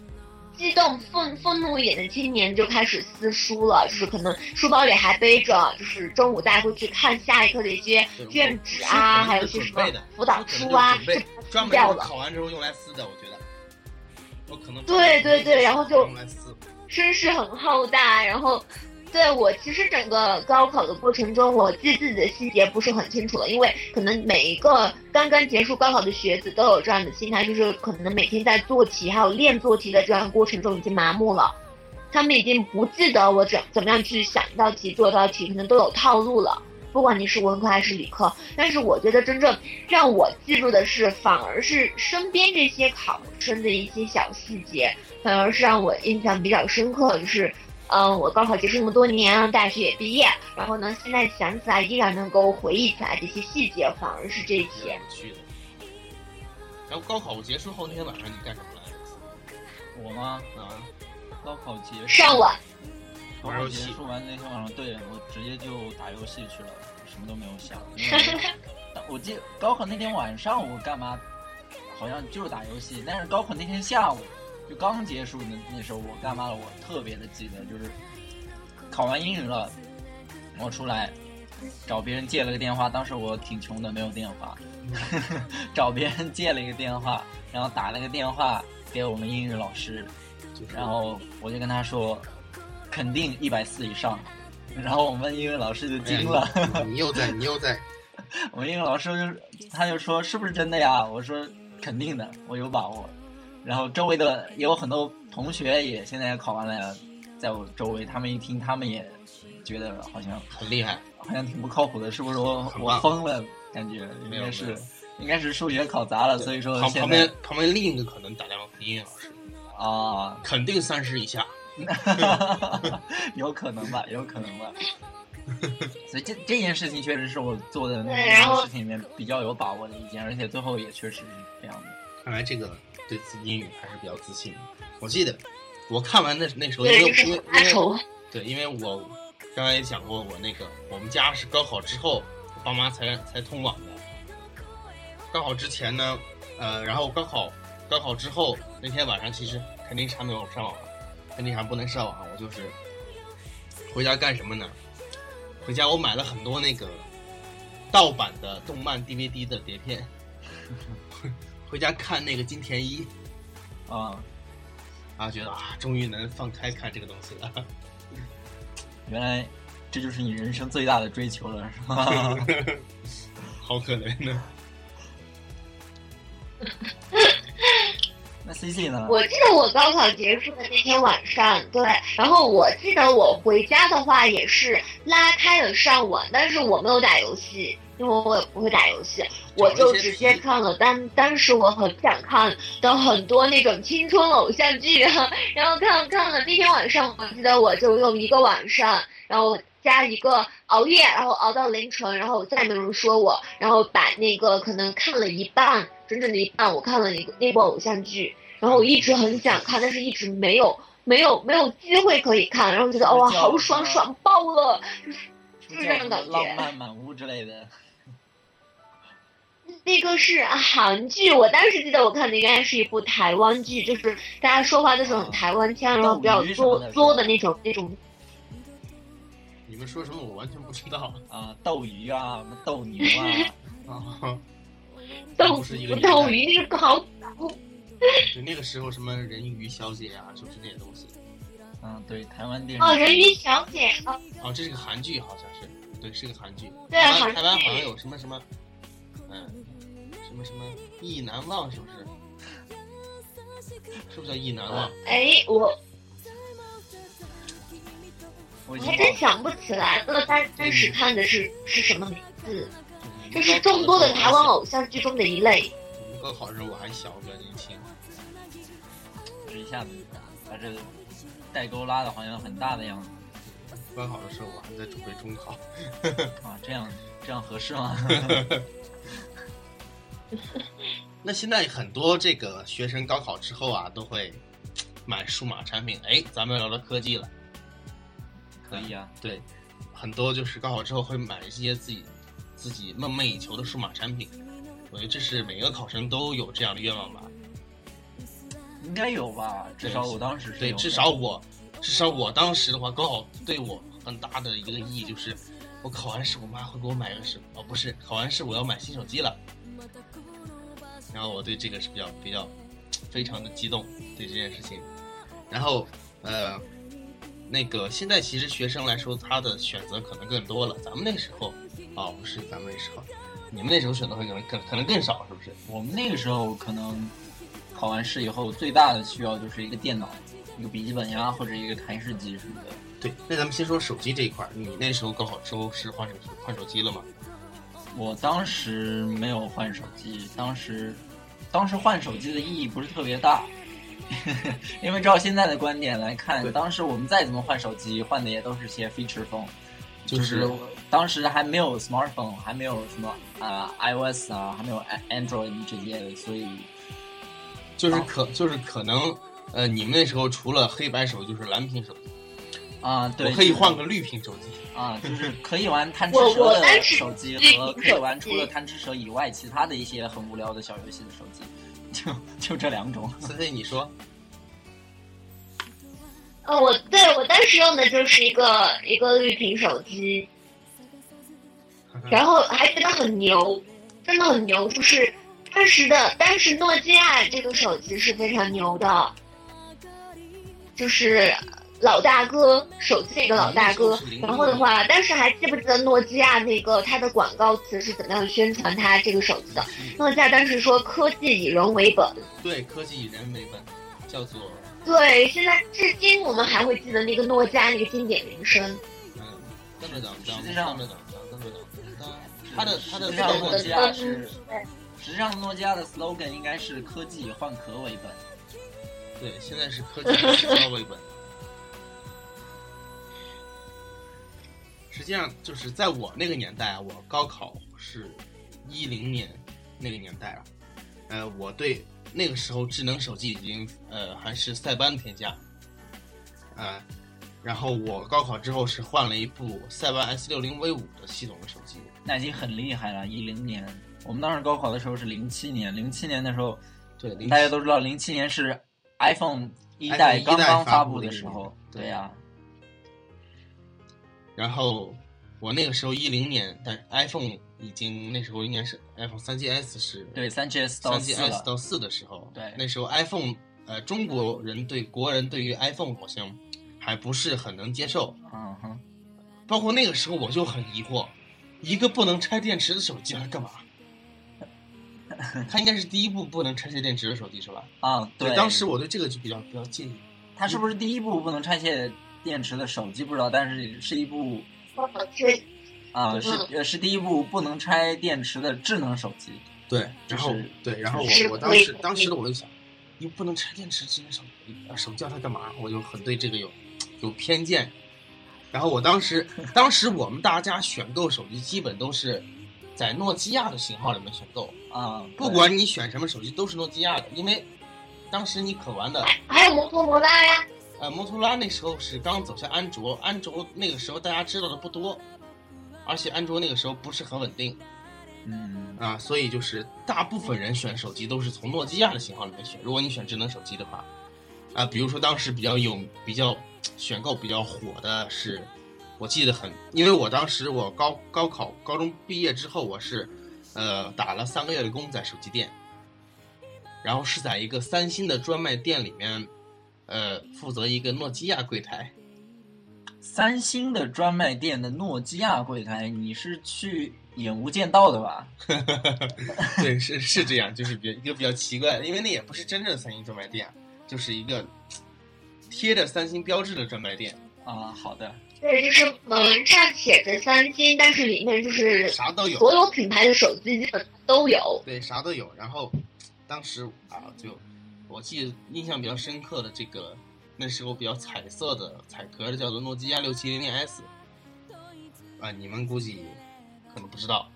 激动、愤愤怒一点的青年就开始撕书了，就是可能书包里还背着，就是中午带回去看下一课的一些卷纸啊，还有些什么辅导书啊，就专门考完之后用来撕的，我觉得。我可能对对对，然后就声势很浩大，然后。对我其实整个高考的过程中，我记自己的细节不是很清楚了，因为可能每一个刚刚结束高考的学子都有这样的心态，就是可能每天在做题还有练做题的这样过程中已经麻木了，他们已经不记得我怎怎么样去想一道题做一道题，可能都有套路了。不管你是文科还是理科。但是我觉得真正让我记住的是，反而是身边这些考生的一些小细节，反而是让我印象比较深刻的是。嗯，我高考结束那么多年，大学也毕业，然后呢，现在想起来依然能够回忆起来这些细节，反而是这些。有趣的。然后高考结束后那天晚上你干什么来着？我吗？啊，高考结束上晚。高考结束完那天晚上，对我直接就打游戏去了，什么都没有想。我记高考那天晚上我干嘛？好像就是打游戏，但是高考那天下午。就刚结束那那时候，我干嘛了？我特别的记得，就是考完英语了，我出来找别人借了个电话。当时我挺穷的，没有电话，找别人借了一个电话，然后打了个电话给我们英语老师，然后我就跟他说，肯定一百四以上。然后我们英语老师就惊了，你又在，你又在。我们英语老师就他就说是不是真的呀？我说肯定的，我有把握。然后周围的也有很多同学也现在考完了，在我周围，他们一听，他们也觉得好像很厉害，好像挺不靠谱的，是不是我我疯了？感觉应该是应该是数学考砸了，所以说旁边旁边另一个可能打电话给英语老师啊，肯定三十以下，有可能吧，有可能吧。所以这这件事情确实是我做的那件事情里面比较有把握的一件，而且最后也确实是这样的。看来这个。对自己英语还是比较自信。我记得我看完那那时候，因为因为对，因为我刚才也讲过，我那个我们家是高考之后，我爸妈才才通网的。高考之前呢，呃，然后高考高考之后那天晚上，其实肯定是还没有上网，肯定还不能上网。我就是回家干什么呢？回家我买了很多那个盗版的动漫 DVD 的碟片。回家看那个金田一，啊，啊，觉得啊，终于能放开看这个东西了。原来这就是你人生最大的追求了，是吗？好可怜呢。那 C C 呢？我记得我高考结束的那天晚上，对，然后我记得我回家的话也是拉开了上网，但是我没有打游戏。因为我也不会打游戏，我就直接看了当当时我很想看的很多那种青春偶像剧，然后看了看了那天晚上，我记得我就用一个晚上，然后加一个熬夜，然后熬到凌晨，然后再没有人说我，然后把那个可能看了一半，整整的一半，我看了一个那部偶像剧，然后我一直很想看，但是一直没有没有没有机会可以看，然后觉得哇好爽爽爆了，就是就是这种感觉，浪漫满屋之类的。那个是韩剧，我当时记得我看的应该是一部台湾剧，就是大家说话都是很台湾腔，然后比较作作的那种那种。你们说什么？我完全不知道啊！斗鱼啊，什么斗牛啊？啊，斗斗鱼是搞。就那个时候，什么人鱼小姐啊，就是那些东西。嗯，对，台湾电视。哦，人鱼小姐啊。哦，这是个韩剧，好像是，对，是个韩剧。对，台湾好像有什么什么，嗯。什么什么意难忘是不是？是不是叫意难忘？哎，我我还真想不起来了。当当时看的是是什么名字？这是众多的台湾偶像剧中的一类。高考时候我还小，比较年轻。这一下子把这个代沟拉的好像很大的样子。高考的时候我还在准备中考。啊，这样这样合适吗？那现在很多这个学生高考之后啊，都会买数码产品。哎，咱们聊到科技了，可以啊。对，很多就是高考之后会买一些自己自己梦寐以求的数码产品。我觉得这是每个考生都有这样的愿望吧？应该有吧？至少我当时是对，至少我至少我当时的话，高考对我很大的一个意义就是，我考完试，我妈会给我买个什哦，不是，考完试我要买新手机了。然后我对这个是比较比较非常的激动，对这件事情。然后呃，那个现在其实学生来说，他的选择可能更多了。咱们那时候啊，不是咱们那时候，你们那时候选择会可能更可能更少，是不是？我们那个时候可能考完试以后，最大的需要就是一个电脑，一个笔记本呀，或者一个台式机什么的。对，那咱们先说手机这一块儿，你那时候高考之后是换手换手机了吗？我当时没有换手机，当时当时换手机的意义不是特别大，因为照现在的观点来看，当时我们再怎么换手机，换的也都是些 feature phone，就是当时还没有 smartphone，还没有什么啊、iOS 啊，还没有 Android 这些的，所以就是可就是可能，呃，你们那时候除了黑白手就是蓝屏手机，啊，对，我可以换个绿屏手机。啊，就是可以玩贪吃蛇的我手机和可以玩除了贪吃蛇以外其他的一些很无聊的小游戏的手机，就就这两种。所以你说？哦，我对我当时用的就是一个一个绿屏手机，然后还觉得很牛，真的很牛。就是当时的当时诺基亚这个手机是非常牛的，就是老大哥手机的一个老大哥。然后的话，当时还记不记得诺基亚那个它的广告词是怎么样宣传它这个手机的？诺基亚当时说科技以人为本。对，科技以人为本，叫做对，现在至今我们还会记得那个诺基亚那个经典铃声。嗯，噔噔噔噔，实际上它的它的诺基亚嗯是，实际上诺基亚的 slogan 应该是科技以换壳为本。对，现在是科技以制造为本。实际上就是在我那个年代啊，我高考是一零年那个年代啊，呃，我对那个时候智能手机已经呃还是塞班天下，啊、然后我高考之后是换了一部塞班 S 六零 V 五的系统的手机，那已经很厉害了。一零年，我们当时高考的时候是零七年，零七年的时候，对，大家都知道，零七年是 iPhone 一代刚刚发发布的时候。对对呀、然后我那个时候一零年，但 iPhone 已经那时候应该是 iPhone 三 GS 是对，三 GS 到三四 GS。到四的时候，对那时候 iPhone 呃中国人对国人对于 iPhone 好像还不是很能接受，嗯哼，包括那个时候我就很疑惑，一个不能拆电池的手机来干嘛？它应该是第一部不能拆卸电池的手机是吧？啊，对，当时我对这个就比较比较介意。它是不是第一部不能拆卸电池的手机？不知道，但是是一部是啊，是嗯呃是第一部不能拆电池的智能手机。对，然后就是对，然后我我当时当时我就想，又不能拆电池，智能手机手机要它干嘛？我就很对这个有有偏见。然后我当时 当时我们大家选购手机基本都是在诺基亚的型号里面选购，啊，不管你选什么手机都是诺基亚的，因为当时你可玩的还有摩托罗拉呀，呃摩托罗拉那时候是刚走向安卓，安卓那个时候大家知道的不多，而且安卓那个时候不是很稳定。嗯，啊，所以就是大部分人选手机都是从诺基亚的型号里面选。如果你选智能手机的话，啊，比如说当时比较有比较选购比较火的是，我记得很，因为我当时我高高考高中毕业之后，我是呃打了三个月的工在手机店，然后是在一个三星的专卖店里面，呃负责一个诺基亚柜台。三星的专卖店的诺基亚柜台，你是去演无间道的吧？对，是是这样，就是比一个比较奇怪的，因为那也不是真正的三星专卖店，就是一个贴着三星标志的专卖店，啊，好的，对，就是门上写着三星，但是里面就是啥都有，所有品牌的手机基本都有。对，啥都有。然后当时啊，就我记得印象比较深刻的这个，那时候比较彩色的彩壳的叫做诺基亚六七零零 S，啊，你们估计可能不知道。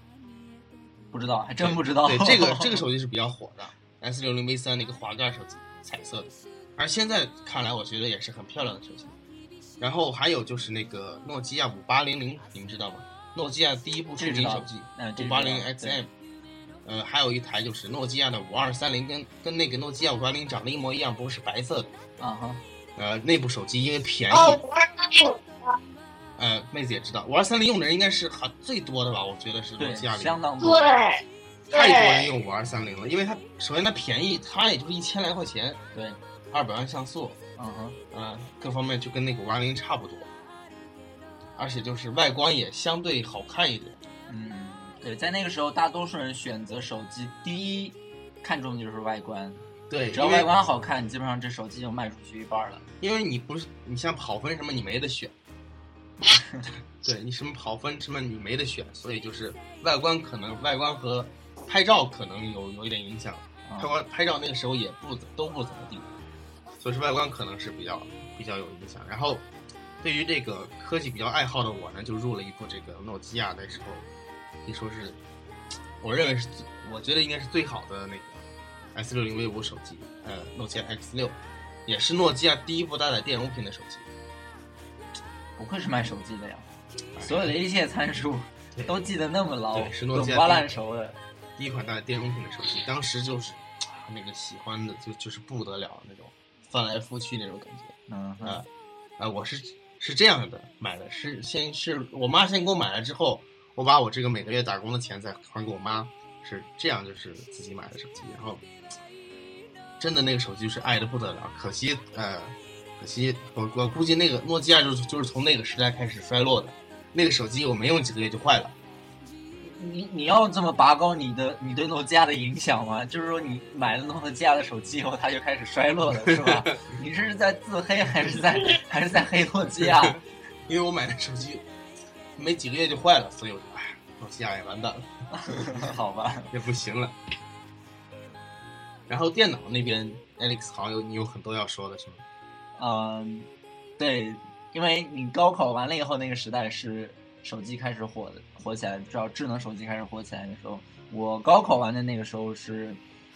不知道，还真不知道。对，这个这个手机是比较火的，S 六零 V 三那个滑盖手机，彩色的。而现在看来，我觉得也是很漂亮的手机。然后还有就是那个诺基亚五八零零，你们知道吗？诺基亚第一部触这知道屏手机五八零 XM。呃，还有一台就是诺基亚的五二三零，跟跟那个诺基亚五八零长得一模一样，不过是白色的。啊哈，呃，那部手机因为便宜，哦，五二三零呃，妹子也知道，五二三零用的人应该是很最多的吧？我觉得是诺对基亚，里相当多。对，太多人用五二三零了，因为它首先它便宜，它也就是一千来块钱，对，二百万像素，嗯哼，嗯、各方面就跟那个五二零差不多，而且就是外观也相对好看一点。嗯，对，在那个时候，大多数人选择手机，第一看重的就是外观，对，只要外观好看，你基本上这手机就卖出去一半了。因为你不是你像跑分什么你没得选，对你什么跑分什么你没得选，所以就是外观可能外观和拍照可能有有一点影响，啊拍观拍照那个时候也不都不怎么地，所以说外观可能是比较比较有影响。然后对于这个科技比较爱好的我呢，就入了一部这个诺基亚，那时候可以说是我认为是我觉得应该是最好的那个 S 六零 V 五手机，呃，诺基亚 X 六，也是诺基亚第一部搭载电容屏的手机。不愧是卖手机的呀，所有的一切参数都记得那么牢，对是诺基亚烂熟的。第一款搭载电容屏的手机，当时就是啊那个喜欢的就就是不得了那种翻来覆去那种感觉。嗯哼，啊啊，我是是这样的买的，是先是我妈先给我买了之后，我把我这个每个月打工的钱再还给我妈，是这样就是自己买的手机，然后真的那个手机是爱的不得了，可惜呃，可惜我我估计那个诺基亚就是就是从那个时代开始衰落的，那个手机我没用几个月就坏了。你你要这么拔高你的你对诺基亚的影响吗？就是说你买了诺基亚的手机以后，它就开始衰落了，是吧？你这是在自黑还是在 还是在黑诺基亚？因为我买的手机没几个月就坏了，所以我就哎，诺基亚也完蛋了。好吧，也不行了。然后电脑那边，Alex 好像有你有很多要说的是吗？嗯，对，因为你高考完了以后，那个时代是手机开始火，火起来，知道智能手机开始火起来的时候。我高考完的那个时候是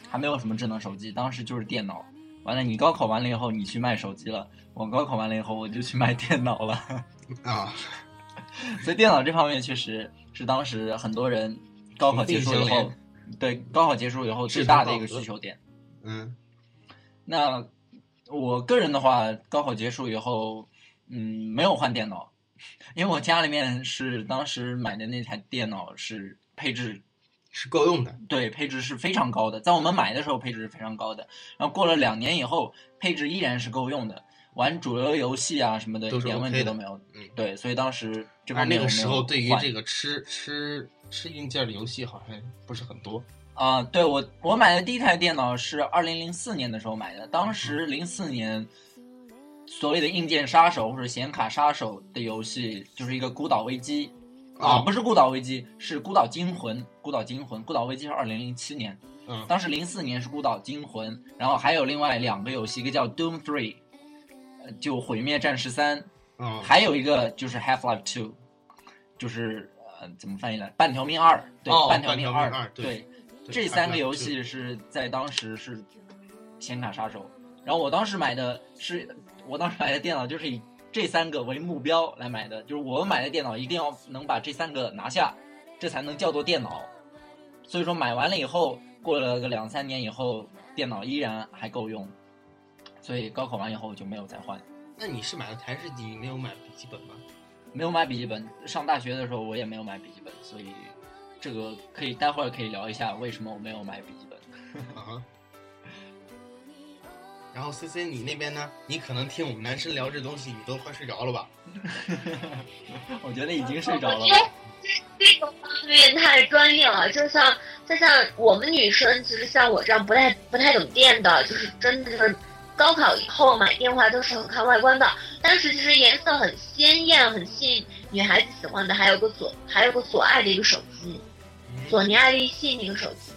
还没有什么智能手机，当时就是电脑。完了，你高考完了以后，你去卖手机了；我高考完了以后，我就去卖电脑了。啊，所以电脑这方面确实是当时很多人高考结束以后，对高考结束以后最大的一个需求点。嗯那我个人的话，高考结束以后，嗯，没有换电脑，因为我家里面是当时买的那台电脑是配置，是够用的。对配置是非常高的，在我们买的时候配置是非常高的，然后过了两年以后，配置依然是够用的，玩主流游戏啊什么的一点问题都没有。嗯，对，所以当时这而方面那个时候对于这个个吃吃吃硬件的游戏好像不是很多。啊、对我我买的第一台电脑是二零零四年的时候买的，当时零四年所谓的硬件杀手或者显卡杀手的游戏就是一个孤岛危机。啊，哦不是孤岛危机，是孤岛惊魂，孤岛惊魂，孤岛危机是二零零七年，嗯。当时零四年是孤岛惊魂，然后还有另外两个游戏，一个叫 Doom Three，呃就毁灭战士三，嗯，还有一个就是 Half Life Two，就是呃怎么翻译来？半条命二，对，哦半条命二对。这三个游戏是在当时是显卡杀手。然后我当时买的是，我当时买的电脑就是以这三个为目标来买的，就是我买的电脑一定要能把这三个拿下，这才能叫做电脑。所以说买完了以后，过了个两三年以后，电脑依然还够用，所以高考完以后就没有再换。那你是买的台式机，没有买笔记本吗？没有买笔记本，上大学的时候我也没有买笔记本，所以这个可以待会儿可以聊一下为什么我没有买笔记本。啊哈。然后 C C 你那边呢？你可能听我们男生聊这东西，你都快睡着了吧？我觉得已经睡着了这个方面太专业了，就像就像我们女生，其实像我这样不太不太懂电的，就是真的就是高考以后买电话都是很看外观的。当时其实颜色很鲜艳，很吸引女孩子喜欢的，还有个索还有个索爱的一个手机，索尼爱立信那个手机，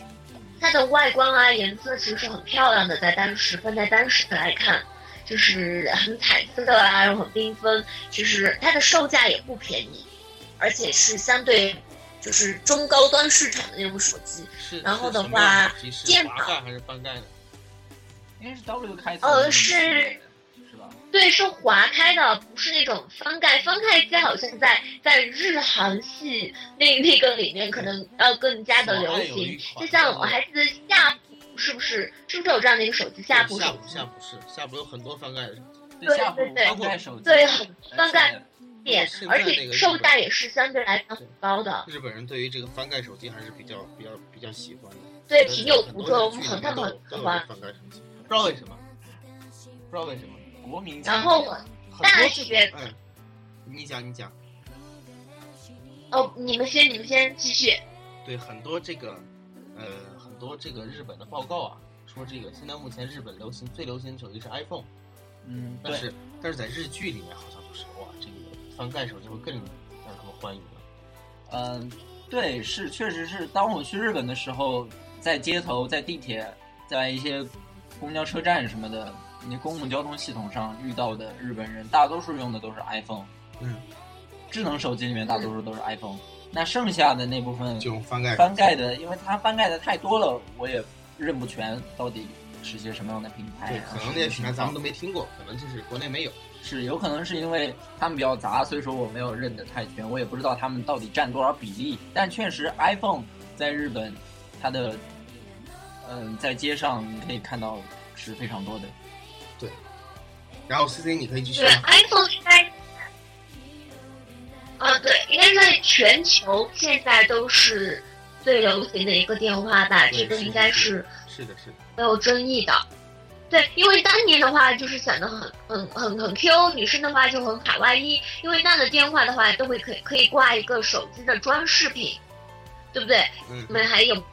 它的外观啊颜色其实是很漂亮的，在当时放在当时来看。就是很彩色啊，然后很缤纷。其实它的售价也不便宜，而且是相对就是中高端市场的那种手机。是。然后的话手机是键盘滑盖还是翻盖的？应该是 W 开头。呃是？对，是划开的，不是那种翻盖。翻盖机好像在在日韩系那那个里面可能要更加的流行。就像我还记得夏普是不是是不是有这样的一个手机？夏普夏普手机夏普是夏普有很多翻盖的，对下对对翻盖手机。对很翻盖而且点而且售价也是相对来讲很高的。日本人对于这个翻盖手机还是比较比较比较喜欢的。对，挺有独特，我日们很他们很喜欢。翻盖手机，不知道为什么，不知道为什么。国民然后大多学嗯，你讲你讲，哦，你们先，你们先继续。对很多这个呃很多这个日本的报告啊，说这个现在目前日本流行最流行的手机是 iPhone，嗯，但是但是在日剧里面好像就是哇这个翻盖手机会更让他们欢迎了？嗯，对，是确实是。当我去日本的时候，在街头、在地铁、在一些公交车站什么的，你公共交通系统上遇到的日本人，大多数用的都是 iPhone。嗯，智能手机里面大多数都是 iPhone。那剩下的那部分就翻盖翻盖的，因为它翻盖的太多了，我也认不全到底是些什么样的品牌。对，可能那些品牌咱们都没听过，可能就是国内没有。是有可能是因为他们比较杂，所以说我没有认得太全，我也不知道他们到底占多少比例。但确实，iPhone 在日本，它的嗯，在街上你可以看到是非常多的。对。然后 C C 你可以继续。对，iPhone 应该，啊，对，应该在全球现在都是最流行的一个电话吧？这个应该是是的，是的，没有争议的。对，因为当年的话就是显得很很很很 Q，女生的话就很卡哇伊。因为那的电话的话都会可可以挂一个手机的装饰品，对不对？嗯。我们还有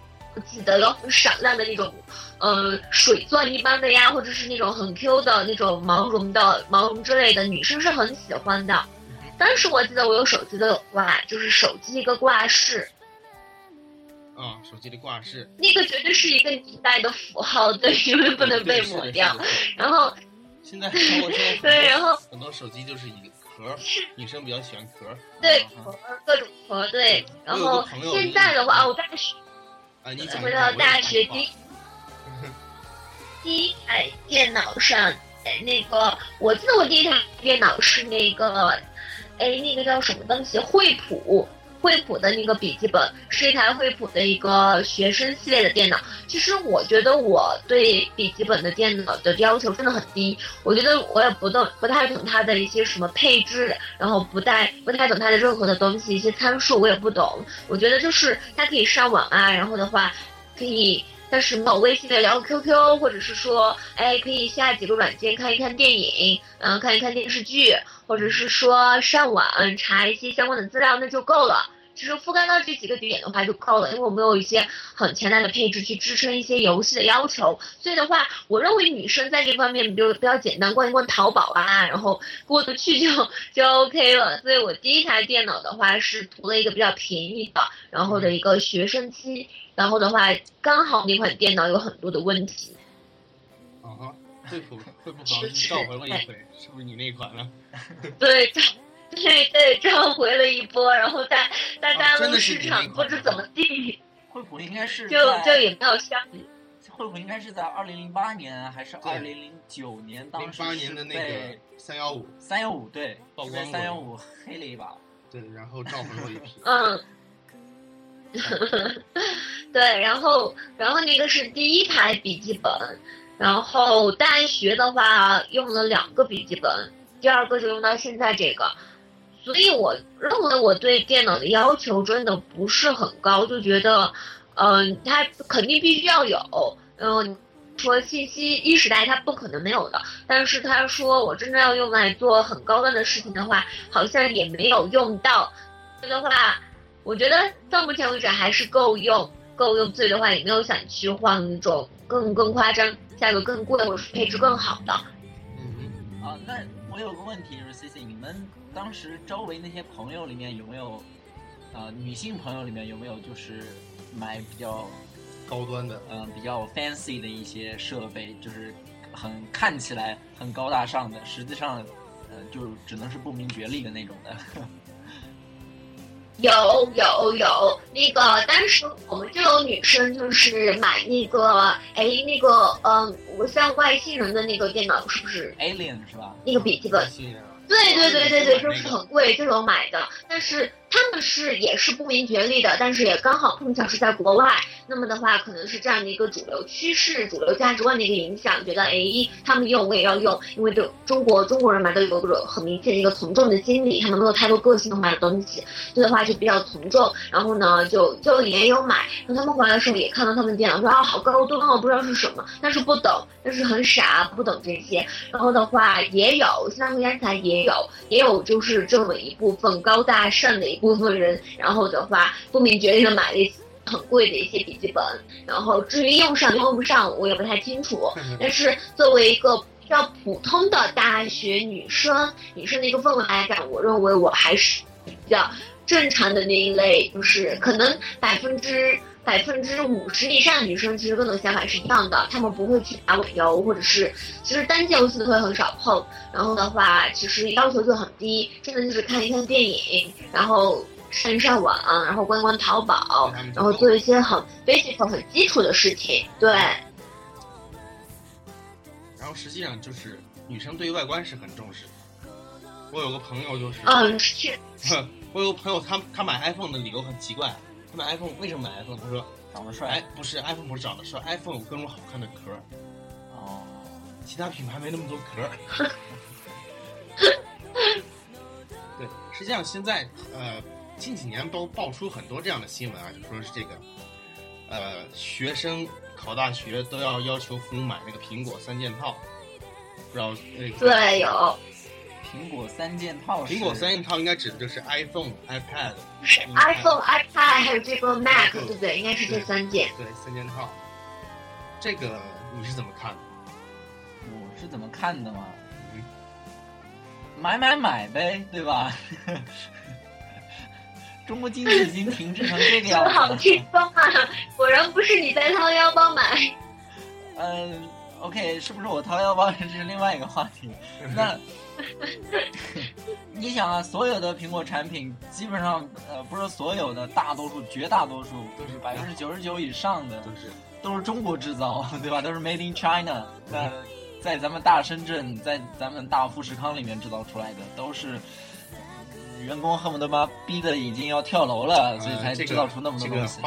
记得有很闪亮的那种，呃，水钻一般的呀，或者是那种很 Q 的那种毛绒的毛绒之类的，女生是很喜欢的。当时我记得我有手机都有挂，就是手机一个挂饰。啊，手机的挂饰，那个绝对是一个年代的符号，对，因为不能被抹掉。然后，现在 对，然后很多手机就是一个壳，女生比较喜欢壳。对，壳各种壳，对。然后现在的话，我大学啊，你回到大学第第一 台电脑上，那个我记得我第一台电脑是那个，哎，那个叫什么东西？惠普。惠普的那个笔记本是一台惠普的一个学生系列的电脑。其实我觉得我对笔记本的电脑的要求真的很低。我觉得我也不懂，不太懂它的一些什么配置，然后不太不太懂它的任何的东西，一些参数我也不懂。我觉得就是它可以上网啊，然后的话可以但是没有微信的聊 QQ，或者是说哎可以下几个软件看一看电影，然后看一看电视剧，或者是说上网查一些相关的资料，那就够了。其实覆盖到这几个点的话就够了，因为我们有一些很强大的配置去支撑一些游戏的要求，所以的话，我认为女生在这方面就比较简单，逛一逛淘宝啊，然后过得去就就 OK 了。所以我第一台电脑的话是图了一个比较便宜的，然后的一个学生机，然后的话刚好那款电脑有很多的问题。啊，惠普惠普好像召回了一回，是不是你那款呢？对。对对，召回了一波，然后在在大陆市场不知怎么地，惠普应该是就就也没有相，惠普应该是在二零零八年还是二零零九年，当时年的那个三幺五。三幺五对，曝光三幺五黑了一把，对，然后召回了一批，嗯，对，然后然后那个是第一台笔记本，然后大学的话用了两个笔记本，第二个就用到现在这个。所以我认为我对电脑的要求真的不是很高，就觉得，嗯，它肯定必须要有，嗯，说信息一时代它不可能没有的，但是他说我真正要用来做很高端的事情的话，好像也没有用到。这的话，我觉得到目前为止还是够用，够用。所以的话，也没有想去换那种更更夸张、价格更贵或者是配置更好的。嗯，啊，那我有个问题就是，C C，你们。当时周围那些朋友里面有没有，呃，女性朋友里面有没有就是买比较高端的，嗯，比较 fancy 的一些设备，就是很看起来很高大上的，实际上，呃，就只能是不明觉厉的那种的。有有有，那个当时我们就有女生就是买那个，哎，那个，嗯，像外星人的那个电脑是不是？Alien 是吧？那个笔记本。对对对对对，就是很贵，就有买的，但是。他们是也是不明觉厉的，但是也刚好碰巧是在国外。那么的话，可能是这样的一个主流趋势、主流价值观的一个影响，觉得哎，他们用我也要用，因为就中国中国人嘛，都有个很明显的一个从众的心理，他们没有太多个性化的东西，所以的话就比较从众。然后呢，就就也有买。那他们回来的时候，也看到他们电脑，说啊，好高端哦，不知道是什么，但是不懂，但是很傻，不懂这些。然后的话，也有现在回家才也有，也有就是这么一部分高大上的一。部分人，然后的话不明觉厉的买了一很贵的一些笔记本，然后至于用上用不上，我也不太清楚。但是作为一个比较普通的大学女生女生的一个氛围来讲，我认为我还是比较正常的那一类，就是可能百分之百分之五十以上的女生其实跟我的想法是一样的，她们不会去打网游，或者是其实单机游戏都会很少碰。然后的话，其实要求就很低，真的就是看一看电影，然后上一上网，然后逛逛淘宝，然后做一些很 basic 很基础的事情。对。然后实际上就是女生对于外观是很重视的。我有个朋友就是，嗯，是。我有个朋友，他他买 iPhone 的理由很奇怪。他买 iPhone 为什么买 iPhone？他说长得帅。哎，不是 iPhone 不是长得帅，iPhone 有各种好看的壳。哦。其他品牌没那么多壳。对，实际上现在呃近几年都爆出很多这样的新闻啊，就说是这个呃学生考大学都要要求父母买那个苹果三件套，不知道呃对有。苹果三件套，苹果三件套应该指的就是 iPhone、iPad，是 iPhone、iPad 还有这个 Mac，对不对？应该是这三件。对，三件套。这个你是怎么看的？我是怎么看的嘛？买买买呗，对吧？中国经济已经停滞成这个样子。好轻松啊！果然不是你在掏腰包买。嗯，OK，是不是我掏腰包？这是另外一个话题。那。你想啊，所有的苹果产品基本上，呃，不是所有的，大多数、绝大多数都是百分之九十九以上的都是都是中国制造，对吧？都是 Made in China。那在咱们大深圳，在咱们大富士康里面制造出来的，都是员工恨不得把逼的已经要跳楼了，所以才制造出那么多东西。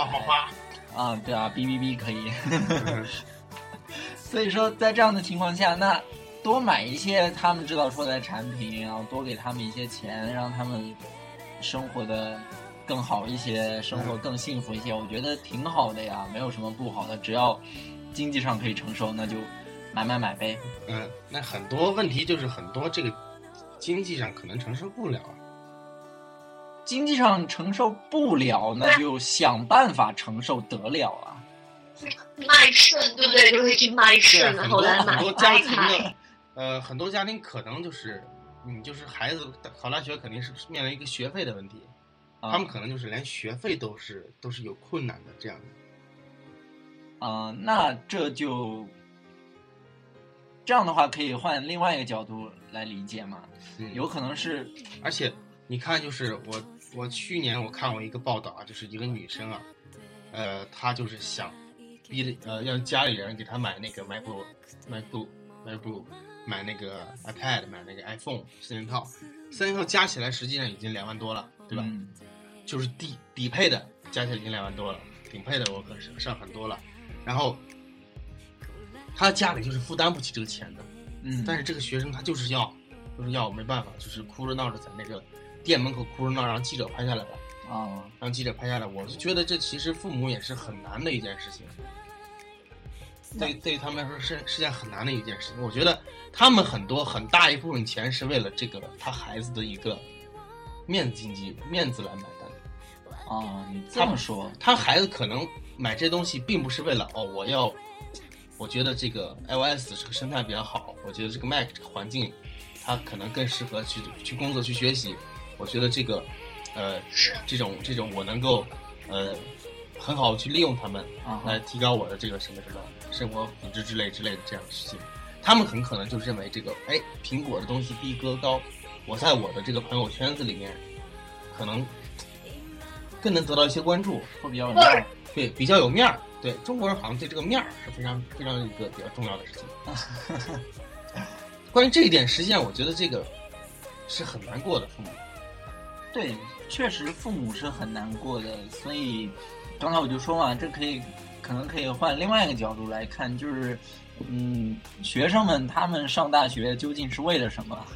啊，对啊，哔哔哔可以。所以说，在这样的情况下，那。多买一些他们制造出来的产品，然后多给他们一些钱，让他们生活的更好一些，生活更幸福一些。我觉得挺好的呀，没有什么不好的，只要经济上可以承受，那就买买买呗。嗯，那很多问题就是很多这个经济上可能承受不了啊，经济上承受不了，那就想办法承受得了啊。卖肾对不对？就会去卖肾，然后来买家庭。呃，很多家庭可能就是，你就是孩子考大学肯定是面临一个学费的问题，他们可能就是连学费都是都是有困难的这样的。啊，那这就这样的话，可以换另外一个角度来理解嘛？有可能是，而且你看，就是我我去年我看过一个报道啊，就是一个女生啊，呃，她就是想逼呃让家里人给她买那个 MacBook MacBook MacBook。买那个 iPad，买那个 iPhone 四件套，三件套加起来实际上已经两万多了，对吧？就是底底配的加起来已经两万多了，顶配的我可是上很多了。然后他家里就是负担不起这个钱的，嗯。但是这个学生他就是要，就是要没办法，就是哭着闹着在那个店门口哭着闹，让记者拍下来了。啊，让记者拍下来，我是觉得这其实父母也是很难的一件事情。对，对于他们来说是是件很难的一件事情。我觉得他们很多很大一部分钱是为了这个他孩子的一个面子经济面子来买单。哦，你这么说，他孩子可能买这东西并不是为了哦，我要，我觉得这个 iOS 这个生态比较好，我觉得这个 Mac 这个环境，它可能更适合去去工作去学习。我觉得这个，呃，这种这种我能够，呃，很好去利用他们来提高我的这个什么什么。生活品质之类之类的这样的事情，他们很可能就认为这个，哎，苹果的东西逼格高，我在我的这个朋友圈子里面，可能更能得到一些关注，会比较有面儿，对，比较有面儿。对中国人好像对这个面儿是非常非常一个比较重要的事情。关于这一点，实际上我觉得这个是很难过的，父母。对，确实父母是很难过的，所以刚才我就说嘛，这可以。可能可以换另外一个角度来看，就是，嗯，学生们他们上大学究竟是为了什么？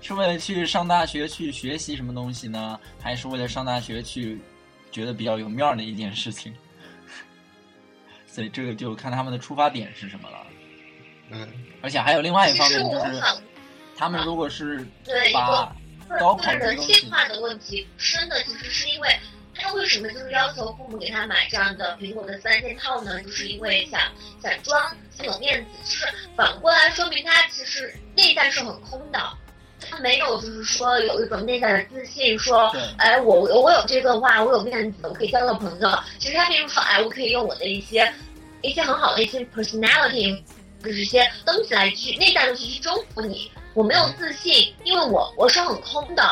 是为了去上大学去学习什么东西呢？还是为了上大学去觉得比较有面儿的一件事情？所以这个就看他们的出发点是什么了。嗯，而且还有另外一方面就是，他们如果是把高考人性化的问题，深的其实是因为。他他为什么就是要求父母给他买这样的苹果的三件套呢？就是因为想想装，想有面子。就是反过来说明他其实内在是很空的，他没有就是说有一种内在的自信，说对哎我我我有这个话，我有面子，我可以交到朋友。其实他并不是说哎我可以用我的一些一些很好的一些 personality，就是一些东西来去内在的去去征服你。我没有自信，因为我我是很空的。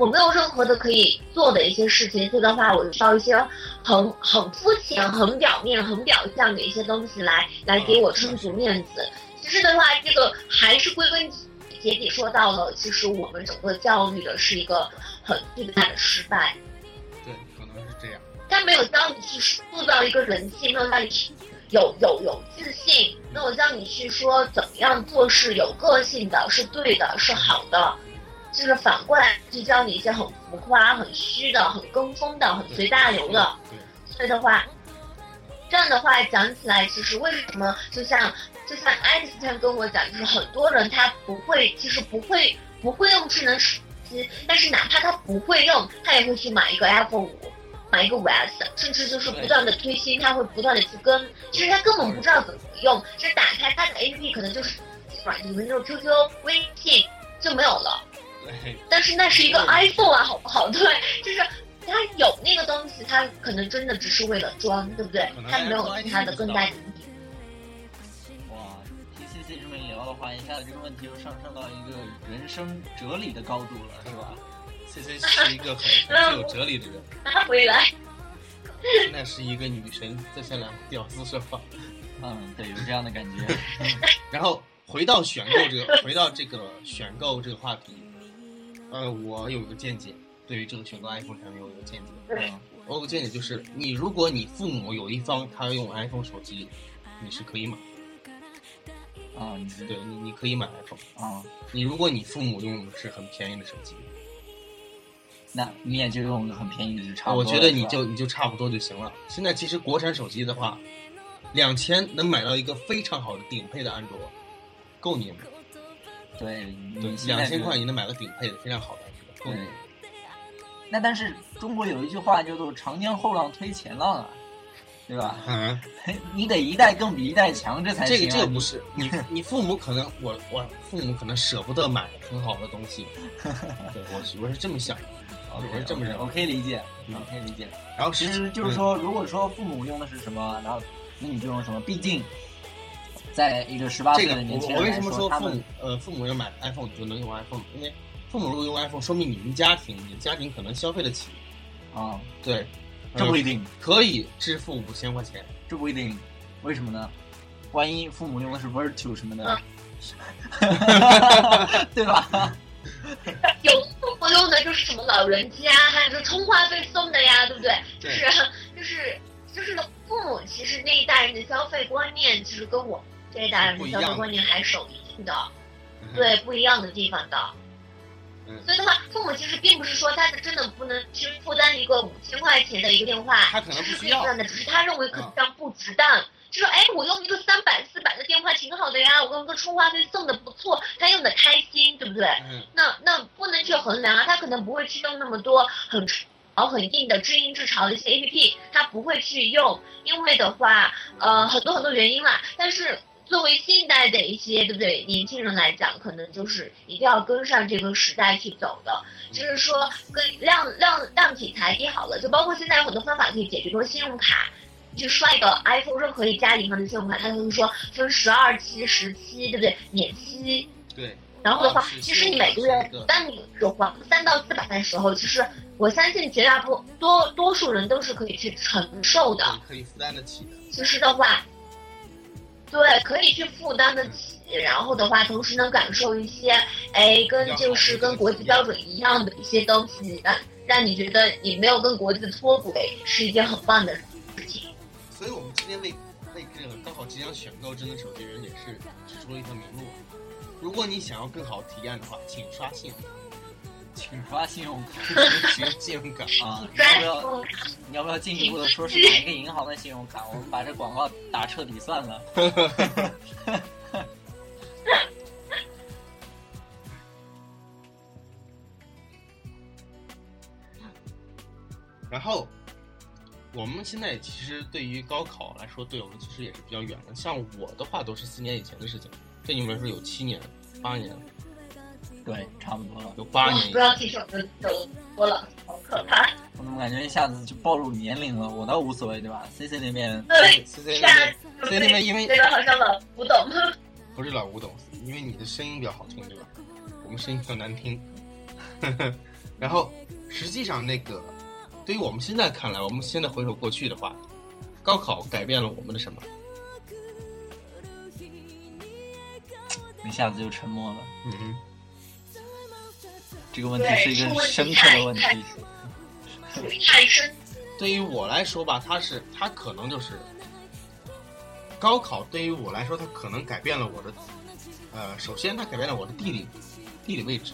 我没有任何的可以做的一些事情，所以的话，我需要一些很很肤浅、很表面、很表象的一些东西来来给我撑足面子。其实的话，这个还是归根结底说到了，其实我们整个教育的是一个很巨大的失败。对，可能是这样。他没有教你去塑造一个人气，没有教你去有有有自信，没有教你去说怎么样做事有个性的，是对的，是好的。就是反过来去教你一些很浮夸、很虚的、很跟风的、很随大流的。所以的话，这样的话讲起来，其实为什么就像就像爱丽丝前跟我讲，就是很多人他不会，其实不会不会用智能手机，但是哪怕他不会用，他也会去买一个 iPhone 五。买一个五 S，甚至就是不断的推新，他会不断的去跟，其实他根本不知道怎么用，就是打开他的 APP 可能就是软件，比如 QQ、微信就没有了。对，但是那是一个 iPhone 啊，好不好？对，就是他有那个东西，他可能真的只是为了装，对不对他没有其他的更大的意义。哇，听 C C 这么一聊的话，一下子这个问题又上升到一个人生哲理的高度了，是吧？C C 是一个很很有哲理的人，拿回来，那是一个女神在向两个屌丝说话。嗯，对，有这样的感觉。然后回到选购这个，回到这个选购这个话题，呃，我有一个见解，对于这个选择 iPhone 产品，我有一个见解。嗯，我有个见解就是，你如果你父母有一方他用 iPhone 手机，你是可以买，啊，你是对你你可以买 iPhone。啊，你如果你父母用的是很便宜的手机，那你也就用个很便宜的就差不我。觉得你就你就差不多就行了。现在其实国产手机的话，两千能买到一个非常好的顶配的安卓，够你买。对，对两千块你能买个顶配的非常好的对。。那但是中国有一句话叫做“长江后浪推前浪”啊，对吧？啊，你得一代更比一代强，这才这行、啊。个这个不是 你你父母可能我我父母可能舍不得买很好的东西，对我是我是这么想的。我是这么认为我可以理解，嗯我可以理解。然后其实就是说，如果说父母用的是什么，然后那你就用什么。毕竟，在一个十八岁这个的年轻我我为人来说，什么说父他们母呃父母要买 iPhone 你就能用 iPhone？因为父母如果用 iPhone，说明你们家庭你的家庭可能消费得起，啊，对，这不一定定，可以支付五千块钱。这不一定，为什么呢？万一父母用的是 Virtu 什么的，对吧？有父母用的就是什么老人机啊，还有就是充话费送的呀，对不对？就对是就是就是父母其实那一代人的消费观念，其实跟我这一代人的消费观念还是有一定的对不一样的地方的。嗯所以的话，父母其实并不是说他是真的不能去负担一个五千块钱的一个电话，他可能不是需要可以负担的，只是他认为可能这样不值当。就说哎，我用一个三百四百的电话挺好的呀，我用个充话费送的不错，他用的开心，对不对？嗯，那那不能去衡量啊，他可能不会去用那么多很潮很硬的知音知潮的一些 A P P，他不会去用，因为的话，呃，很多很多原因啦。但是作为现代的一些对不对年轻人来讲，可能就是一定要跟上这个时代去走的，就是说跟量量量体裁衣好了，就包括现在有很多方法可以解决，比如说信用卡。去刷一个 iPhone 任何一家银行的信用卡，它会说分十二期、十期，对不对？免息，对，然后的话其实你每个月当你有还三到四百的时候，其实我相信绝大多多多数人都是可以去承受的。可以负担得起的。其实的话，对，可以去负担得起，然后的话，同时能感受一些，哎，跟就是跟国际标准一样的一些东西，让让你觉得你没有跟国际脱轨，是一件很棒的事情。所以我们今天为为这个刚好即将选购智能手机的人也是指出了一条明路。如果你想要更好体验的话，请刷信请刷信用卡请用信用卡。啊！你要不要？你要不要进一步的说是哪一个银行的信用卡？我们把这广告打彻底算了。然后我们现在其实对于高考来说，对我们其实也是比较远的。像我的话，都是四年以前的事情，对你们来说有七年、八年，对，差不多了。有八年不。要提醒我的走多了，好可怕。我怎么感觉一下子就暴露年龄了？我倒无所谓，对吧？C C 那边对，C C 那边，C C 那边因为这个好像老古董。不是老古董，因为你的声音比较好听，对吧？我们声音比较难听。然后，实际上那个，对于我们现在看来，我们现在回首过去的话，高考改变了我们的什么？一下子就沉默了。嗯哼，这个问题是一个深刻的问题。太深，对于我来说吧，它是它可能就是高考对于我来说，它可能改变了我的，呃，首先它改变了我的地理地理位置。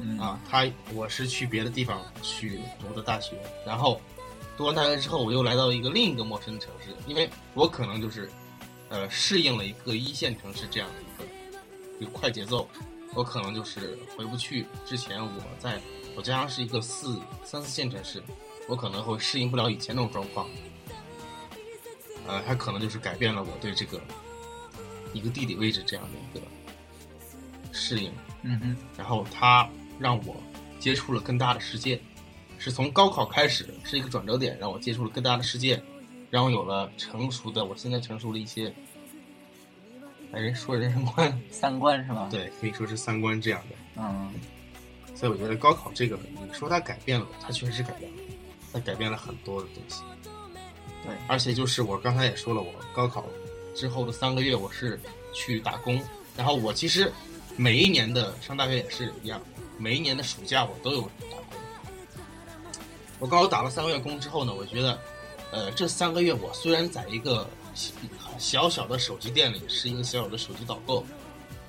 嗯啊，他我是去别的地方去读的大学，然后读完大学之后，我又来到一个另一个陌生的城市，因为我可能就是呃适应了一个一线城市这样的一个一个快节奏，我可能就是回不去之前我在我家乡是一个四三四线城市，我可能会适应不了以前那种状况，呃，它可能就是改变了我对这个一个地理位置这样的一个适应。嗯哼，然后它让我接触了更大的世界，是从高考开始是一个转折点，让我接触了更大的世界，让我有了成熟的，我现在成熟了一些，哎，人说人生观，三观是吧？，对，可以说是三观这样的。嗯所以我觉得高考这个，你说它改变了，它确实是改变了，它改变了很多的东西。对，而且就是我刚才也说了，我高考之后的三个月，我是去打工，然后我其实每一年的上大学也是一样，每一年的暑假我都有打工。我高考打了三个月工之后呢，我觉得，呃，这三个月我虽然在一个小小的手机店里是一个小小的手机导购，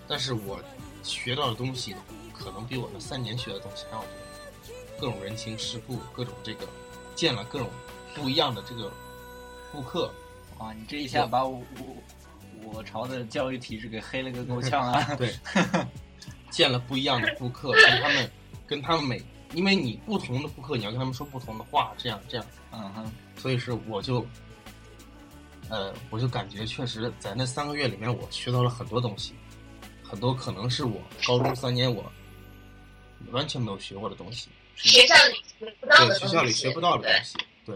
但是我学到的东西可能比我那三年学的东西还要多。各种人情世故，各种这个见了各种不一样的这个顾客，哇，你这一下把我我我朝的教育体制给黑了个够呛啊！对，见了不一样的顾客，跟他们跟他们每，因为你不同的顾客，你要跟他们说不同的话，这样这样，嗯哼，所以是我就，呃，我就感觉确实在那三个月里面，我学到了很多东西，很多可能是我高中三年我完全没有学过的东西。学校里学不到的对，学校里学不到的东西。对，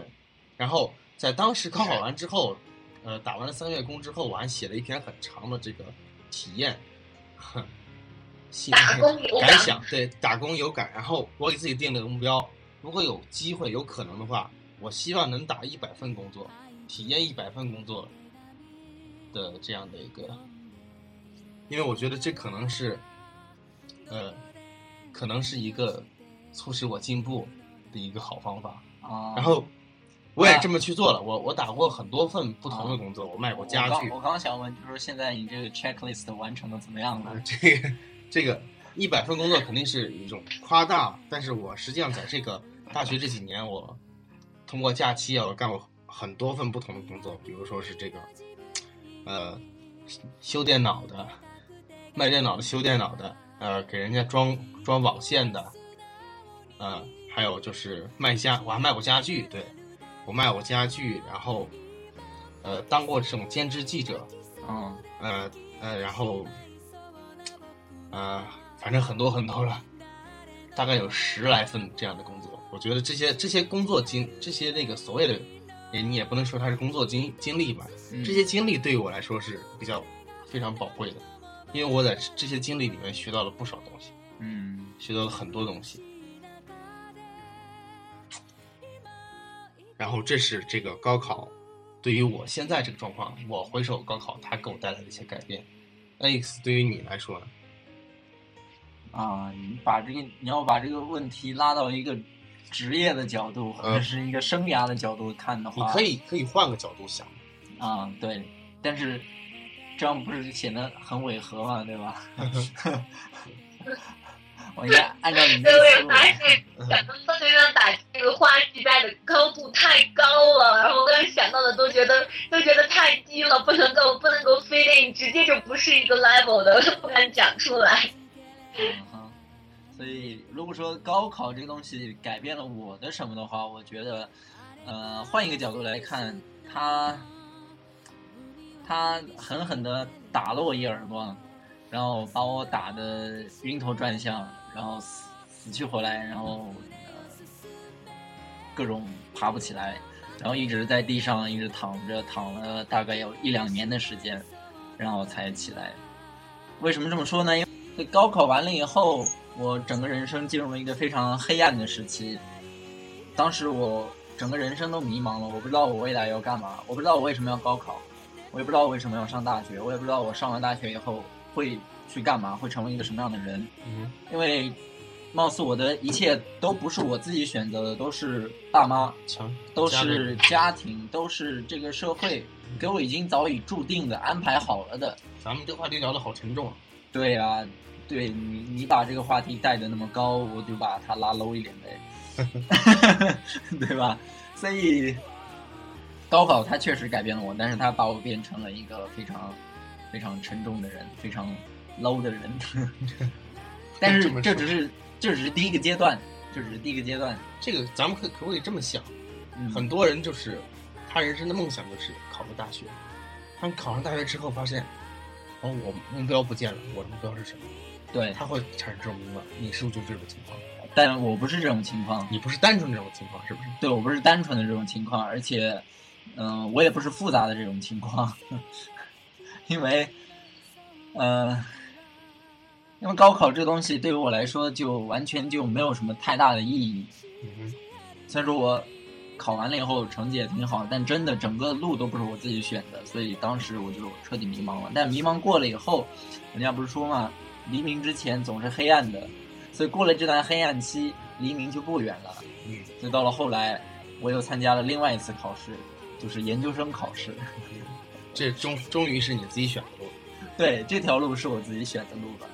然后在当时高考完之后，呃，打完了三个月工之后，我还写了一篇很长的这个体验，哼，心打工感想，对，打工有感。然后我给自己定了个目标，如果有机会、有可能的话，我希望能打一百份工作，体验一百份工作的这样的一个，因为我觉得这可能是，呃，可能是一个促使我进步的一个好方法。啊，然后我也这么去做了，我我打过很多份不同的工作，我卖过家具我刚，想问，就是说现在你这个 checklist 完成的怎么样了？啊，这个这个一百份工作肯定是一种夸大，但是我实际上在这个大学这几年，我通过假期啊，我干过很多份不同的工作，比如说是这个，呃，修电脑的，卖电脑的，修电脑的，呃，给人家装装网线的，呃，还有就是卖家，我还卖过家具，对我卖过家具，然后呃，当过这种兼职记者，嗯，呃呃，然后呃，反正很多很多了，大概有十来份这样的工作。我觉得这些这些工作经这些那个所谓的，也你也不能说它是工作经经历吧，嗯这些经历对于我来说是比较非常宝贵的，因为我在这些经历里面学到了不少东西，嗯学到了很多东西。然后这是这个高考，对于我现在这个状况，我回首高考，它给我带来的一些改变。Alex 对于你来说呢？啊，你把这个你要把这个问题拉到一个职业的角度，或者呃是一个生涯的角度看的话，你可以可以换个角度想，啊，对，但是这样不是显得很违和嘛，对吧？我应该按照你的对，我个思路也发现想到方学长打这个话题带的高度太高了，然后我刚才想到的都觉得都觉得太低了，不能够不能够 fit in，直接就不是一个 level 的，不敢讲出来。嗯哼，所以如果说高考这个东西改变了我的什么的话，我觉得，呃，换一个角度来看，他他狠狠的打了我一耳光，然后把我打的晕头转向，然后死死去活来，然后各种爬不起来，然后一直在地上一直躺着，躺了大概有一两年的时间，然后才起来。为什么这么说呢？因为高考完了以后，我整个人生进入了一个非常黑暗的时期。当时我整个人生都迷茫了，我不知道我未来要干嘛，我不知道我为什么要高考，我也不知道我为什么要上大学，我也不知道我上完大学以后会去干嘛，会成为一个什么样的人。嗯因为貌似我的一切都不是我自己选择的，都是爸妈，都是家庭，都是这个社会给我已经早已注定的、安排好了的。咱们这话题聊得好沉重啊。对呀、对你你把这个话题带的那么高，我就把它拉 low 一点呗，对吧？所以高考它确实改变了我，但是它把我变成了一个非常非常沉重的人，非常 low 的人。但是这只是这只是第一个阶段，这只是第一个阶段。这个咱们可可不可以这么想？嗯，很多人就是他人生的梦想就是考个大学，他们考上大学之后发现，哦，我目标不见了，我的目标是什么？对，他会产生这种。你是不是就这种情况？但我不是这种情况，你不是单纯这种情况，是不是？对我不是单纯的这种情况，而且，嗯、我也不是复杂的这种情况，因为，呃，因为高考这东西对于我来说就完全就没有什么太大的意义。嗯虽然说我考完了以后成绩也挺好，但真的整个路都不是我自己选的，所以当时我就彻底迷茫了。但迷茫过了以后，人家不是说嘛，黎明之前总是黑暗的，所以过了这段黑暗期，黎明就不远了。嗯，所以到了后来，我又参加了另外一次考试，就是研究生考试。这终终于是你自己选的路。对，这条路是我自己选的路吧。